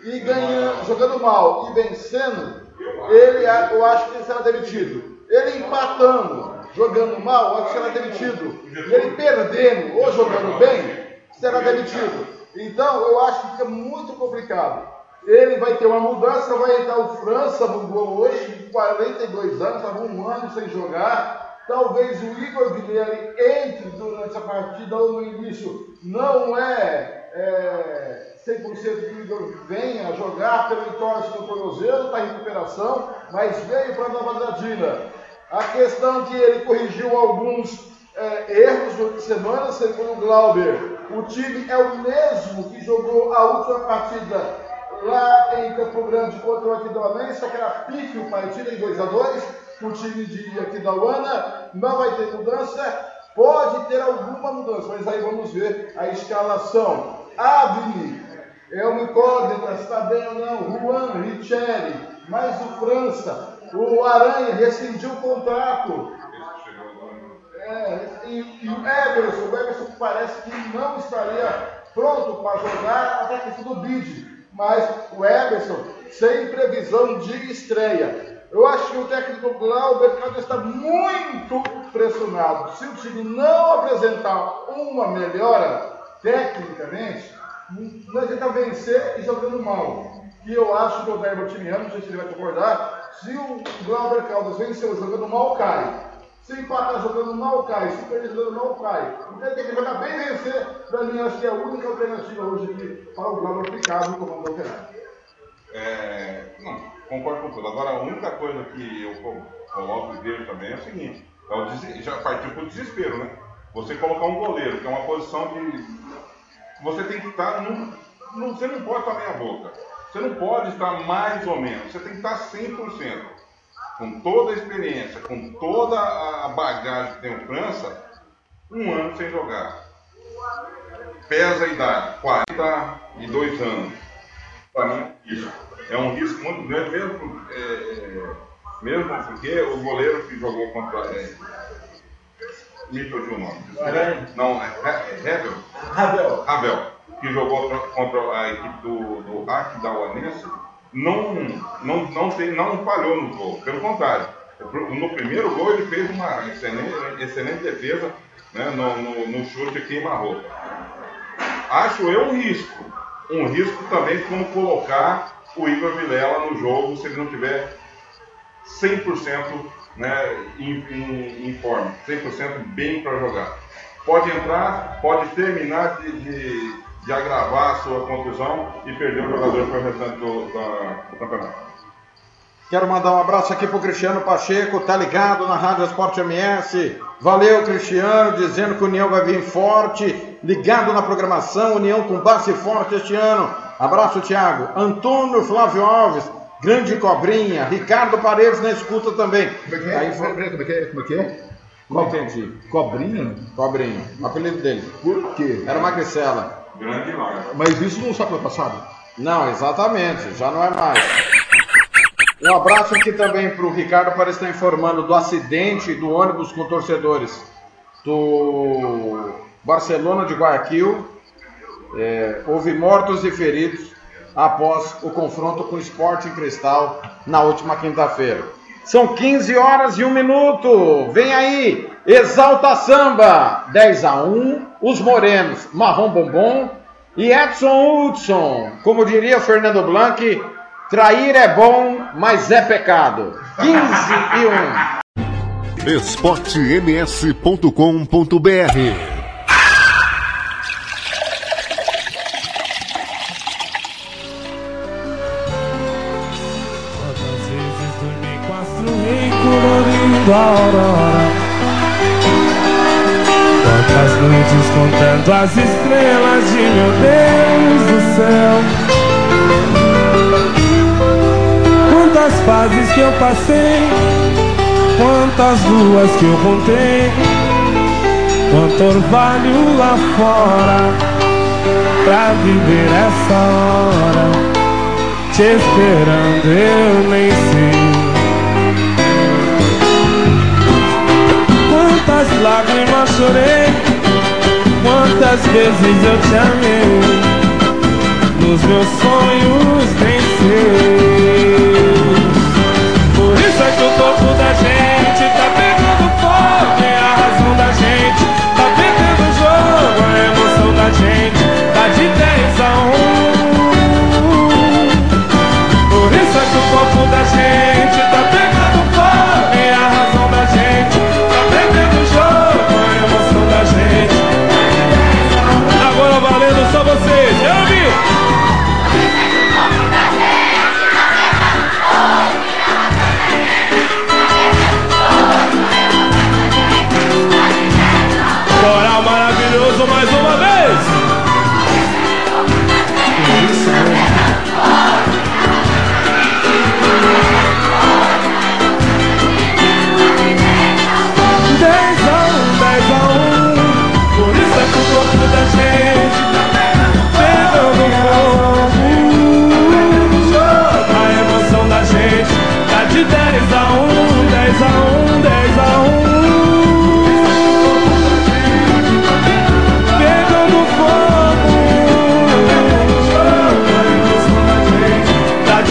e ganhando, jogando mal e vencendo, ele, eu acho que ele será demitido. Ele empatando, jogando mal, acho que será demitido. E ele perdendo ou jogando bem, será demitido. Então, eu acho que fica muito complicado. Ele vai ter uma mudança, vai entrar o França no gol hoje, de 42 anos, estava um ano sem jogar. Talvez o Igor Guilherme entre durante a partida ou no início. Não é, é 100% que o Igor venha jogar pelo entorse do tornozelo, está em recuperação, mas veio para Nova Andradina. A questão que ele corrigiu alguns é, erros durante a semana, segundo o Glauber, O time é o mesmo que jogou a última partida lá em Campo Grande contra o Aquidauanense, aquela pífio partida em 2 a 2 o time de Aquidauana. Não vai ter mudança. Pode ter alguma mudança, mas aí vamos ver a escalação. Avni é uma incógnita, está bem ou não. Juan, Richelli, mais o França. O Aranha rescindiu o contrato. É, e, e o Everson, o Everson parece que não estaria pronto para jogar até questão do bid. Mas o Everson, sem previsão de estreia. Eu acho que o técnico Glauber Cláudio está muito pressionado. Se o time não apresentar uma melhora tecnicamente, não adianta vencer e jogando mal. E eu acho que o Odair Martiniano, não sei se ele vai concordar, se o Glauber Caldas venceu jogando mal, cai. Se empatar jogando mal, cai. Se perder jogando mal, cai. Então tem que jogar bem vencer. Para mim, acho que é a única alternativa hoje aqui para o Glauber ficar no comando do operário. É, não, concordo com tudo. Agora, a única coisa que eu co- coloco e vejo também é o seguinte: é o des- já partiu para o desespero, né? Você colocar um goleiro, que é uma posição de. Você tem que estar. num- você não pode estar meia boca. Você não pode estar mais ou menos. Você tem que estar 100%. Com toda a experiência, com toda a bagagem que tem o França, um ano sem jogar. Pesa a idade, 42 anos. Para mim, isso é um risco muito grande, mesmo, é, é, mesmo porque o goleiro que jogou contra. É, me fugiu o nome. Não, é Hebel. Ravel. Ravel, que jogou contra, a equipe do, do Aquidauanense, não, não, não, tem, não falhou no gol. Pelo contrário, no primeiro gol ele fez uma excelente, excelente defesa né, no, no, no chute queima-roupa. Acho eu um risco. Um risco também como colocar o Igor Vilela no jogo se ele não tiver 100% né, em, em, em forma, 100% bem para jogar. Pode entrar, pode terminar de, de, de agravar a sua contusão e perder o jogador para o restante do, da- do campeonato. Quero mandar um abraço aqui pro Cristiano Pacheco, tá ligado na Rádio Esporte MS. Valeu, Cristiano, dizendo que o União vai vir forte, ligado na programação, União com base forte este ano. Abraço, Thiago. Antônio Flávio Alves, grande cobrinha. Ricardo Paredes na escuta também. Aí foi... Como é que é? Como é que é? Não entendi. Cobrinha? Cobrinha, o apelido dele. Por quê? Era Magricela. Grande larga. Mas isso no sábado passado? Não, exatamente, já não é mais. Um abraço aqui também para o Ricardo para estar informando do acidente do ônibus com torcedores do Barcelona de Guayaquil. É, houve mortos e feridos após o confronto com o Sporting Cristal na última quinta-feira. São 15 horas e 1 minuto. Vem aí, Exalta Samba, 10 a 1, os Morenos, Marrom Bombom e Edson Hudson. Como diria Fernando Blanc, trair é bom, mas é pecado. 15 e 1. esportems.com.br a aurora Quantas noites contando as estrelas de meu Deus do céu Quantas fases que eu passei Quantas luas que eu contei Quanto orvalho lá fora Pra viver essa hora te esperando, eu nem sei. Quantas lágrimas chorei, quantas vezes eu te amei. Nos meus sonhos nem sei.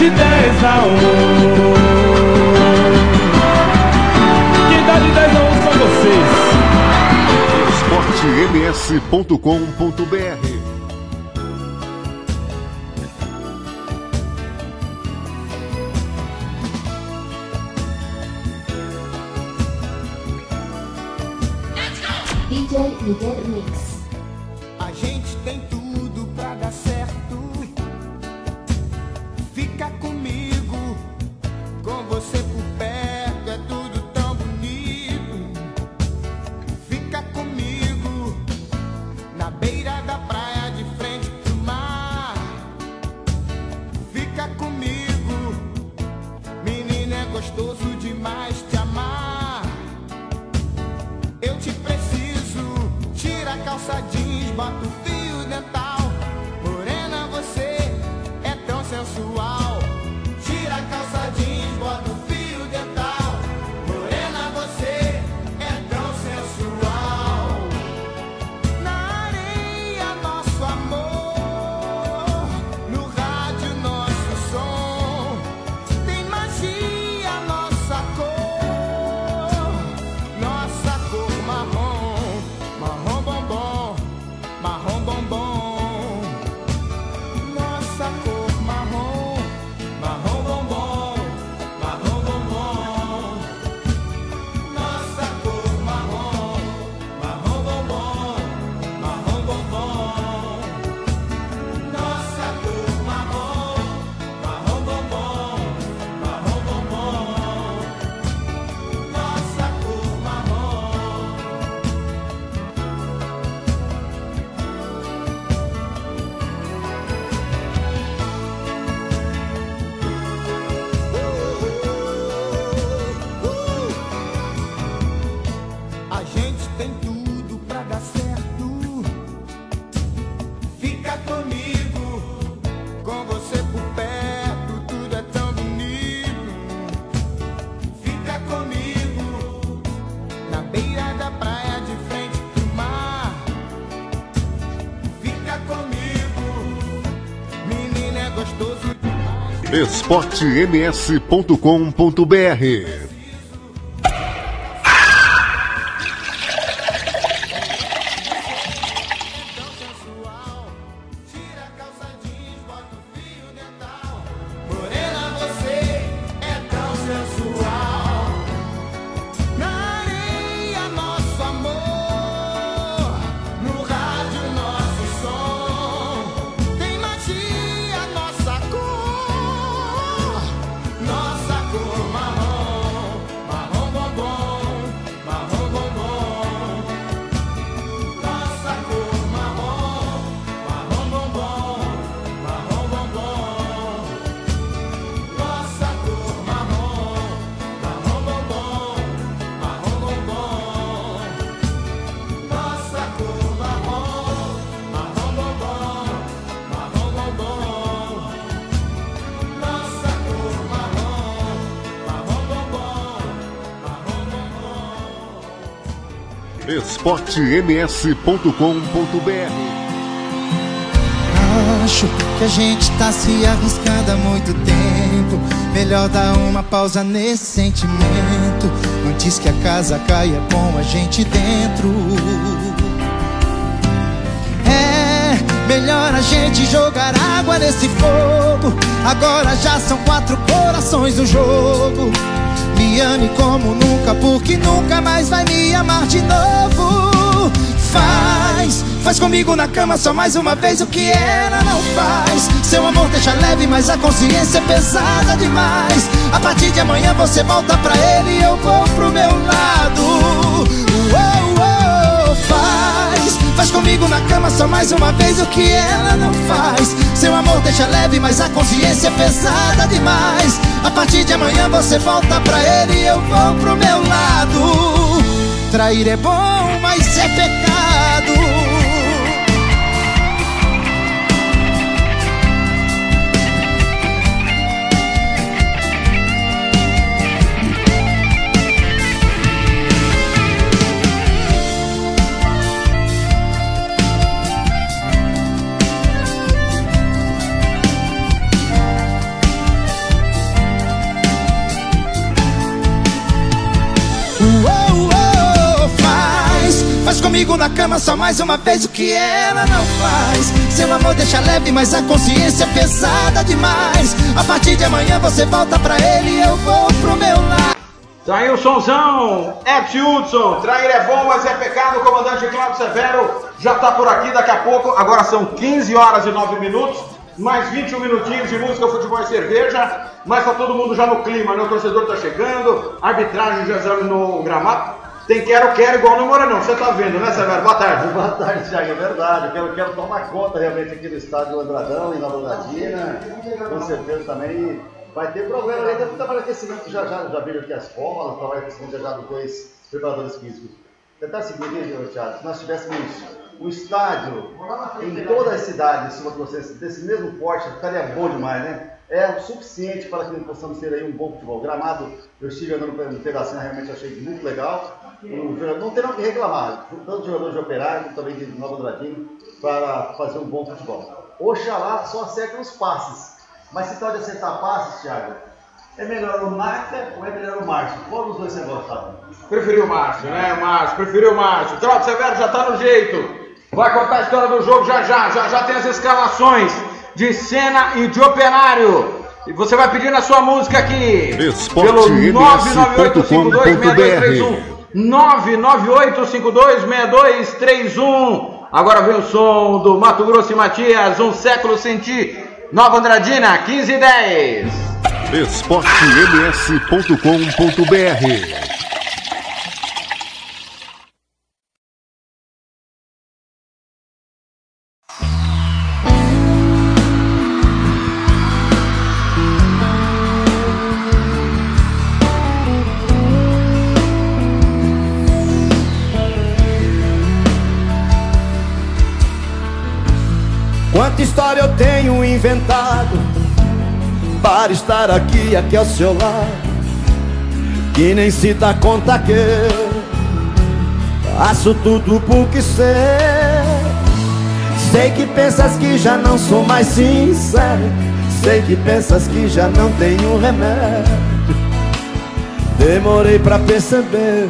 A 1. Que dá de 10 a 1 pra vocês. esportems.com.br calça jeans, bota esportems.com.br esportems.com.br Acho que a gente tá se arriscando há muito tempo. Melhor dar uma pausa nesse sentimento. Antes que a casa caia com a gente dentro. É melhor a gente jogar água nesse fogo. Agora já são quatro corações no jogo. Me ame como nunca, porque nunca mais vai me amar de novo. Faz, faz comigo na cama só mais uma vez o que ela não faz. Seu amor deixa leve, mas a consciência é pesada demais. A partir de amanhã você volta pra ele e eu vou pro meu lado. Comigo na cama só mais uma vez o que ela não faz. Seu amor deixa leve, mas a consciência é pesada demais. A partir de amanhã você volta pra ele e eu vou pro meu lado. Trair é bom, mas é pecado. Comigo na cama só mais uma vez o que ela não faz. Seu amor deixa leve, mas a consciência é pesada demais. A partir de amanhã você volta pra ele e eu vou pro meu lar. Tá aí o sonzão, Epsi Hudson, trair é bom, mas é pecado, o comandante Cláudio Severo já tá por aqui daqui a pouco, agora são 15 horas e 9 minutos, mais 21 minutinhos de música, futebol e cerveja, mas tá todo mundo já no clima, né? O torcedor tá chegando, arbitragem já no gramado, tem quero, quero igual no Morenão, você tá vendo, né, Severo? Boa tarde. Boa tarde, Thiago, é verdade. Quero, quero tomar conta realmente aqui do estádio Andradão, em Nova Andradina. Com certeza também vai ter problema ainda porque trabalho aquecimento, já, já, já viram aqui as escola, trabalho aquecimento já já dois preparadores físicos. Tentar seguir, Thiago, se nós tivéssemos um estádio em todas as cidades, se você desse mesmo porte, ficaria bom demais, né? É o suficiente para que possamos ter aí um bom futebol. Gramado, eu estive andando no pedacinho, realmente achei muito legal. O jogador, não tem nada que reclamar, tanto os jogadores de operário, como também de Nova Andradina, para fazer um bom futebol. Oxalá só acertem os passes. Mas se pode acertar passes, Thiago, é melhor o Marca ou é melhor o Márcio? Qual dos dois você gosta? Preferiu o Márcio, né, Márcio? Preferiu o Márcio. Cláudio Severo já tá no jeito. Vai contar a história do jogo já já. Já já tem as escalações de cena e de operário. E você vai pedir na sua música aqui. pelo 998526231. 998526231. Agora vem o som do Mato Grosso e Matias, um século sem ti. Nova Andradina, 15 e 10. esportems.com.br inventado Para estar aqui, aqui ao seu lado Que nem se dá conta que Faço tudo porque sei. Sei que pensas que já não sou mais sincero Sei que pensas que já não tenho remédio. Demorei pra perceber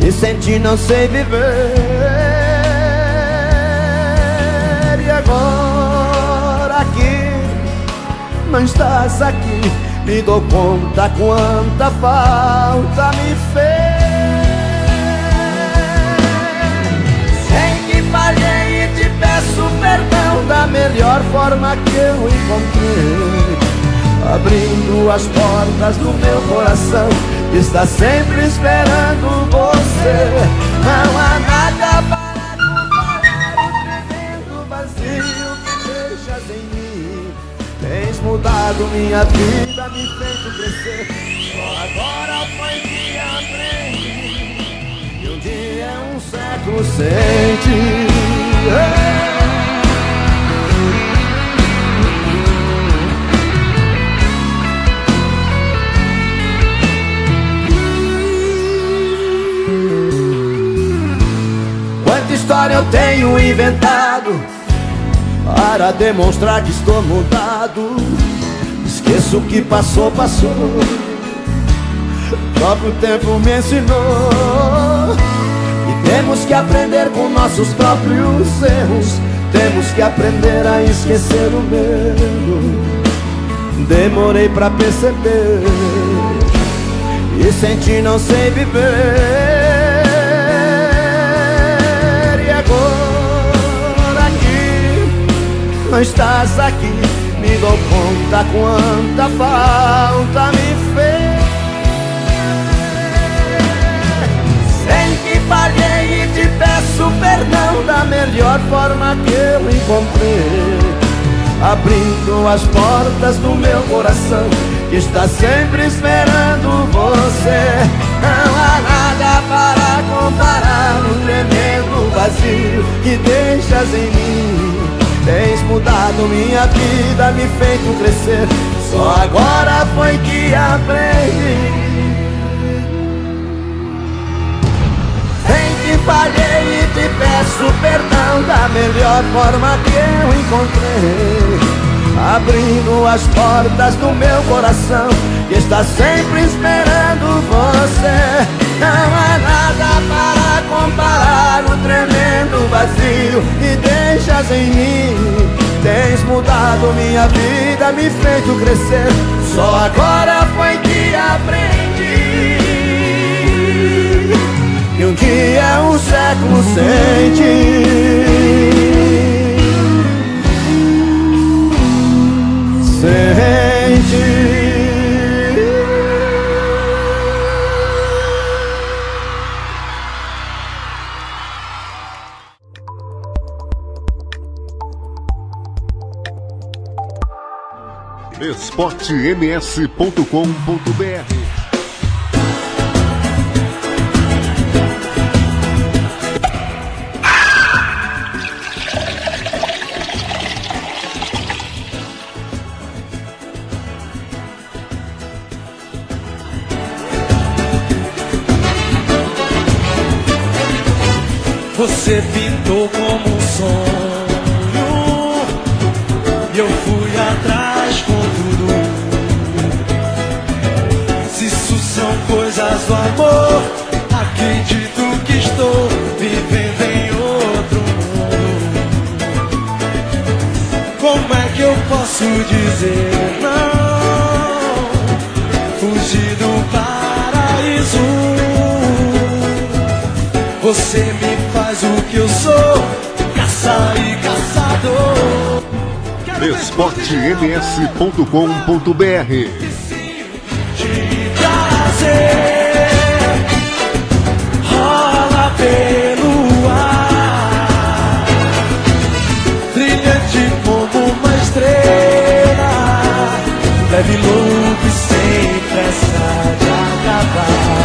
Me senti não sei viver. E agora? que não estás aqui Me dou conta quanta falta me fez. Sei que falhei e te peço perdão Da melhor forma que eu encontrei. Abrindo as portas do meu coração Está sempre esperando você. Não há nada mudado minha vida, me feito crescer. Só agora foi que aprendi. Que um dia é um século sem ti Quanta história eu tenho inventado para demonstrar que estou mudado Esqueço o que passou, passou. O próprio tempo me ensinou. E temos que aprender com nossos próprios erros. Temos que aprender a esquecer o medo. Demorei pra perceber. E senti não sei viver. E agora que não estás aqui Me dou conta quanta falta me fez. Sei que falhei e te peço perdão Da melhor forma que eu encontrei. Abrindo as portas do meu coração Que está sempre esperando você. Não há nada para comparar O tremendo vazio que deixas em mim Tens mudado minha vida, me feito crescer. Só agora foi que aprendi. Em que falhei e te peço perdão Da melhor forma que eu encontrei. Abrindo as portas do meu coração Que está sempre esperando você. Não há nada para comparar o tremendo vazio que deixas em mim. Tens mudado minha vida, me feito crescer. Só agora foi que aprendi. Que um dia um século sem ti. esportems.com.br Você pintou como um sonho dizer não. Fugir do paraíso. Você me faz o que eu sou, caça e caçador. esportems.com.br leve louco e sem pressa de acabar.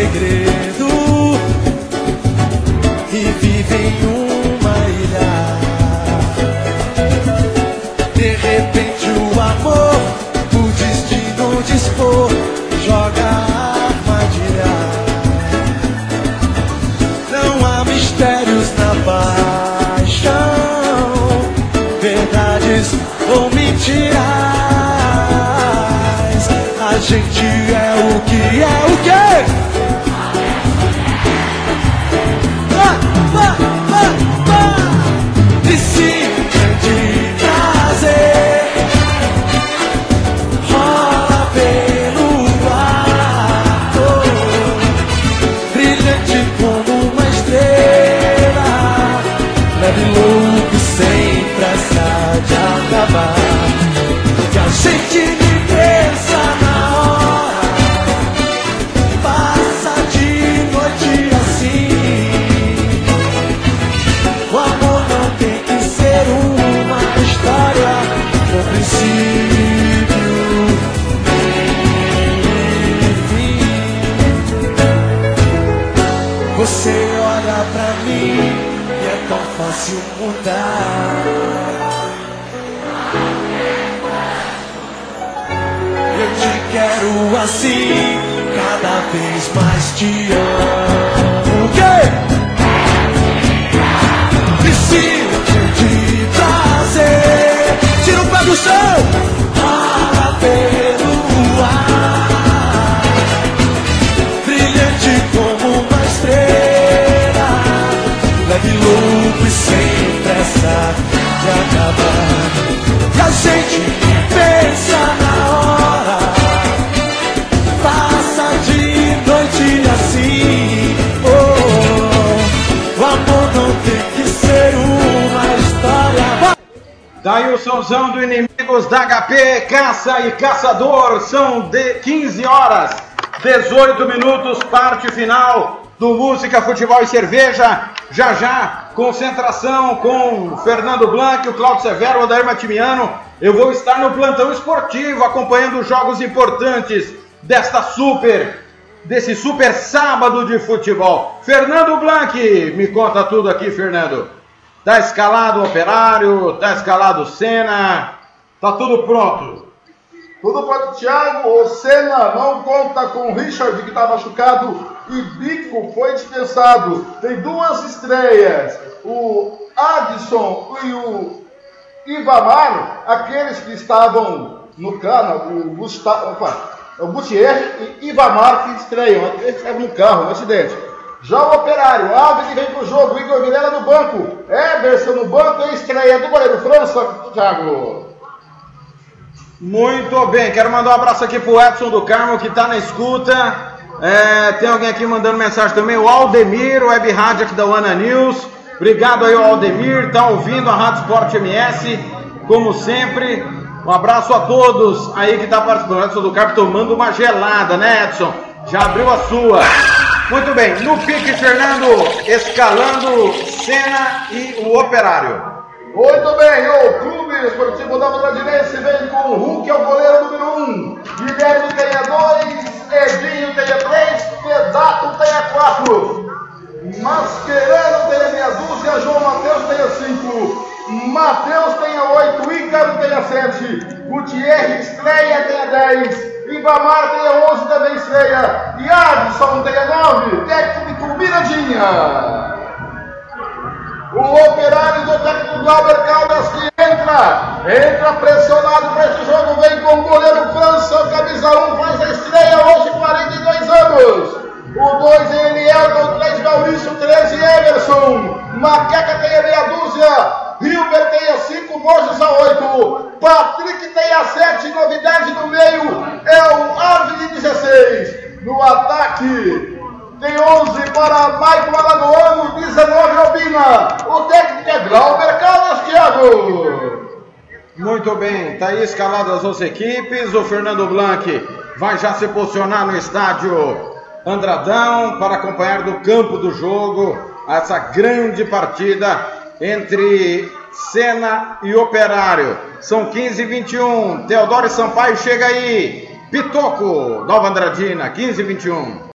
Segredo e vive em uma ilha. De repente o amor, o destino dispor, joga a armadilha. Não há mistérios na paixão, verdades ou mentiras. A gente é o que é o quê? Quero assim, cada vez mais te amo. O quê? Preciso te trazer. Tira o pé do chão. Para pelo ar. Brilhante como uma estrela. Leve louco e sem pressa de acabar. E a gente Daí o somzão do Inimigos da HP, Caça e Caçador, são de 15 horas, 18 minutos, parte final do Música, Futebol e Cerveja. Já já, concentração com Fernando Blanc, o Claudio Severo, o Odair Matimiano. Eu vou estar no plantão esportivo acompanhando os jogos importantes desta super, desse super sábado de futebol. Fernando Blanc, me conta tudo aqui, Fernando. Tá escalado o Operário, tá escalado o Senna, tá tudo pronto. Tudo pronto, Thiago. O Senna não conta com o Richard, que está machucado, e Bico foi dispensado. Tem duas estreias: o Adson e o Ivamar, aqueles que estavam no cano, o Gustavo, opa, o Gutierrez e Ivamar que estreiam. Eles estavam no carro, no acidente. Já o operário, Alves vem pro jogo, Igor Vilela no banco, Everson no banco e estreia do goleiro França, Thiago. Muito bem, quero mandar um abraço aqui pro Edson do Carmo que tá na escuta. É, tem alguém aqui mandando mensagem também, o Aldemir, web rádio aqui da Wana News. Obrigado aí, Aldemir, tá ouvindo a Rádio Sport MS, como sempre. Um abraço a todos aí que tá participando. Edson do Carmo tomando uma gelada, né, Edson? Já abriu a sua. Muito bem, no pique, Fernando, escalando Senna e o Operário. Muito bem, o Clube Esportivo da Bandeirantes vem com o Hulk, é o goleiro número 1. Um. Guilherme a 2, Edinho tem a 3, Pedato a 4. Mascherano tem a meia dúzia, João Matheus tem a 5. Matheus tem a 8, Ícaro tem a 7. Gutierrez estreia tem a 10. Ibamar tem a 11, também estreia. E Adson tem a 9. Técnico Miradinha. O operário do técnico Glauber Caldas que entra, entra pressionado para este jogo, vem com o goleiro França, camisa 1, faz a estreia hoje, 42 anos. O 2 é Elielton, 3 Maurício, 13 Emerson. Maqueca tem a meia dúzia. Hilbert tem a 5, Borges a 8. Patrick tem a 7, novidade no meio é o Ave de 16. No ataque, tem 11 para Maicon Alagoano, 19 Albina. O técnico é Glauber Caldas, Thiago. Muito bem, tá aí escalado as 11 equipes. O Fernando Blanc vai já se posicionar no estádio Andradão para acompanhar do campo do jogo essa grande partida entre Senna e Operário. São 15 e 21. Teodoro Sampaio chega aí. Pitoco, Nova Andradina, 15 e 21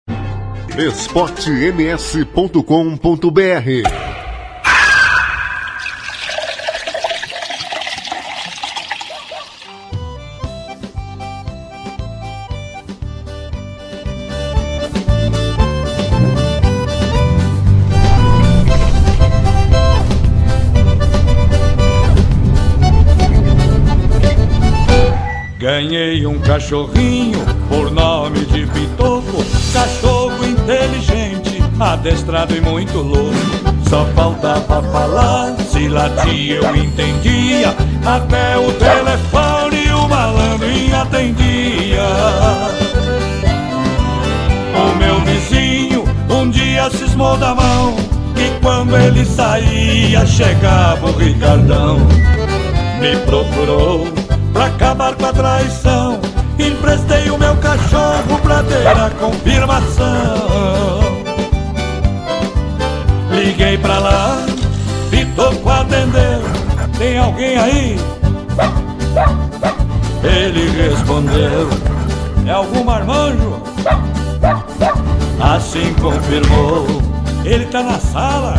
esportems.com.br Ganhei um cachorrinho por nome de Pitoco, cachorro inteligente, adestrado e muito louco. Só faltava falar, se latia eu entendia, até o telefone o malandro atendia. O meu vizinho um dia cismou da mão, que quando ele saía chegava o Ricardão. Me procurou pra acabar com a traição. Emprestei o meu cachorro pra ter a confirmação. Liguei pra lá, Pitoco atendeu. Tem alguém aí? Ele respondeu: É algum marmanjo? Assim confirmou: Ele tá na sala.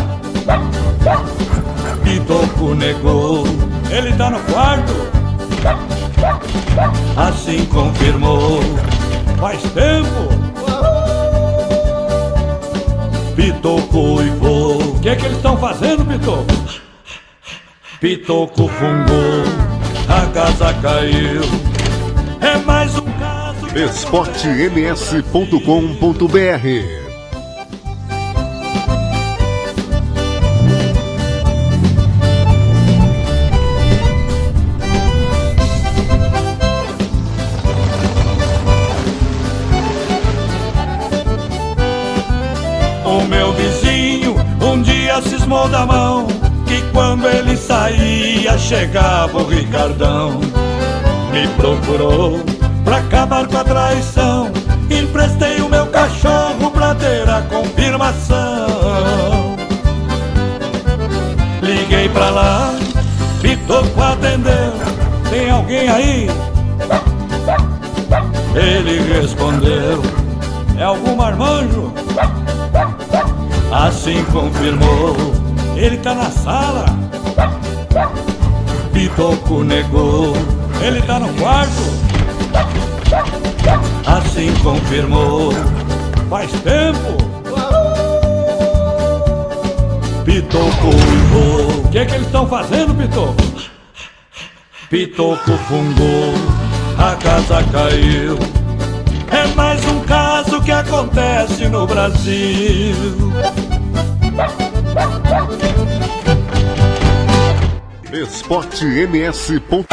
Pitoco negou: Ele tá no quarto. Assim confirmou. Faz tempo. Pitoco e vou O que é que eles estão fazendo, Pitoco? Pitoco fungou. A casa caiu. É mais um caso esportems.com.br da mão Que quando ele saía chegava o Ricardão Me procurou pra acabar com a traição Emprestei o meu cachorro pra ter a confirmação. Liguei pra lá, Pitoco atendeu. Tem alguém aí? Ele respondeu: É algum marmanjo? Assim confirmou: Ele tá na sala. Pitoco negou: Ele tá no quarto. Assim confirmou: Faz tempo. Pitoco uivou: O que, que eles estão fazendo, Pitoco? Pitoco fungou, a casa caiu. É mais um caso que acontece no Brasil. Esportems.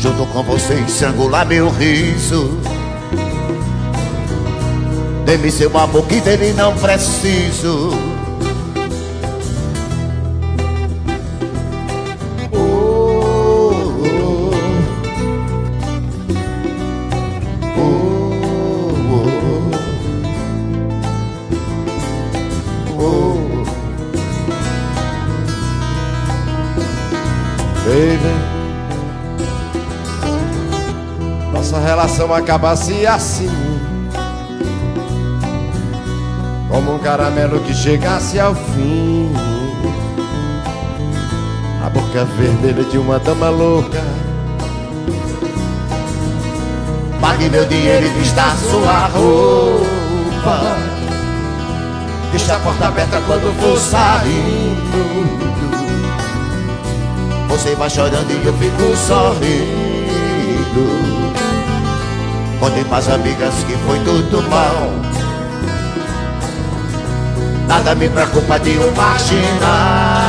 Junto com você estrangular meu riso. Dê-me seu amor que dele não preciso relação acabasse assim. Como um caramelo que chegasse ao fim. A boca vermelha de uma dama louca. Pague meu dinheiro e vista sua roupa. Deixa a porta aberta quando for saindo. Você vai chorando e eu fico sorrindo Contem pras amigas que foi tudo mal Nada me preocupa de um marginal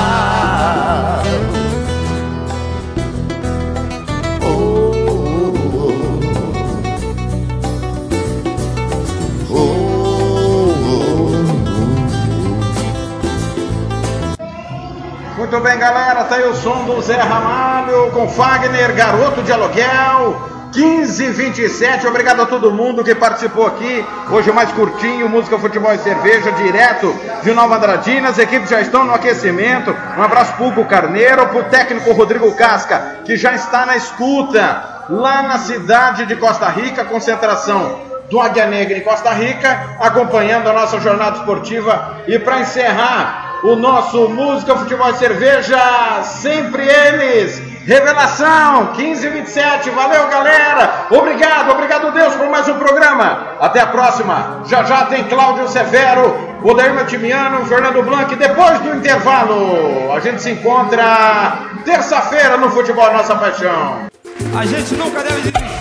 Muito bem, galera, tá aí o som do Zé Ramalho com Fagner, garoto de aluguel. 1527, obrigado a todo mundo que participou aqui. Hoje mais curtinho, música, futebol e cerveja, direto de Nova Andradina. As equipes já estão no aquecimento. Um abraço pro Hugo Carneiro, pro técnico Rodrigo Casca, que já está na escuta lá na cidade de Costa Rica, concentração do Águia Negra em Costa Rica, acompanhando a nossa jornada esportiva. E para encerrar o nosso Música, Futebol e Cerveja, sempre eles. Revelação 1527, valeu galera, obrigado, obrigado Deus por mais um programa. Até a próxima. Já já tem Cláudio Severo, Odair Matimiano, Fernando Blanc. Depois do intervalo, a gente se encontra terça-feira no Futebol Nossa Paixão. A gente nunca deve desistir.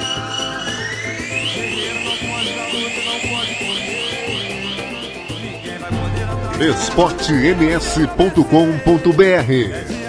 esportems.com.br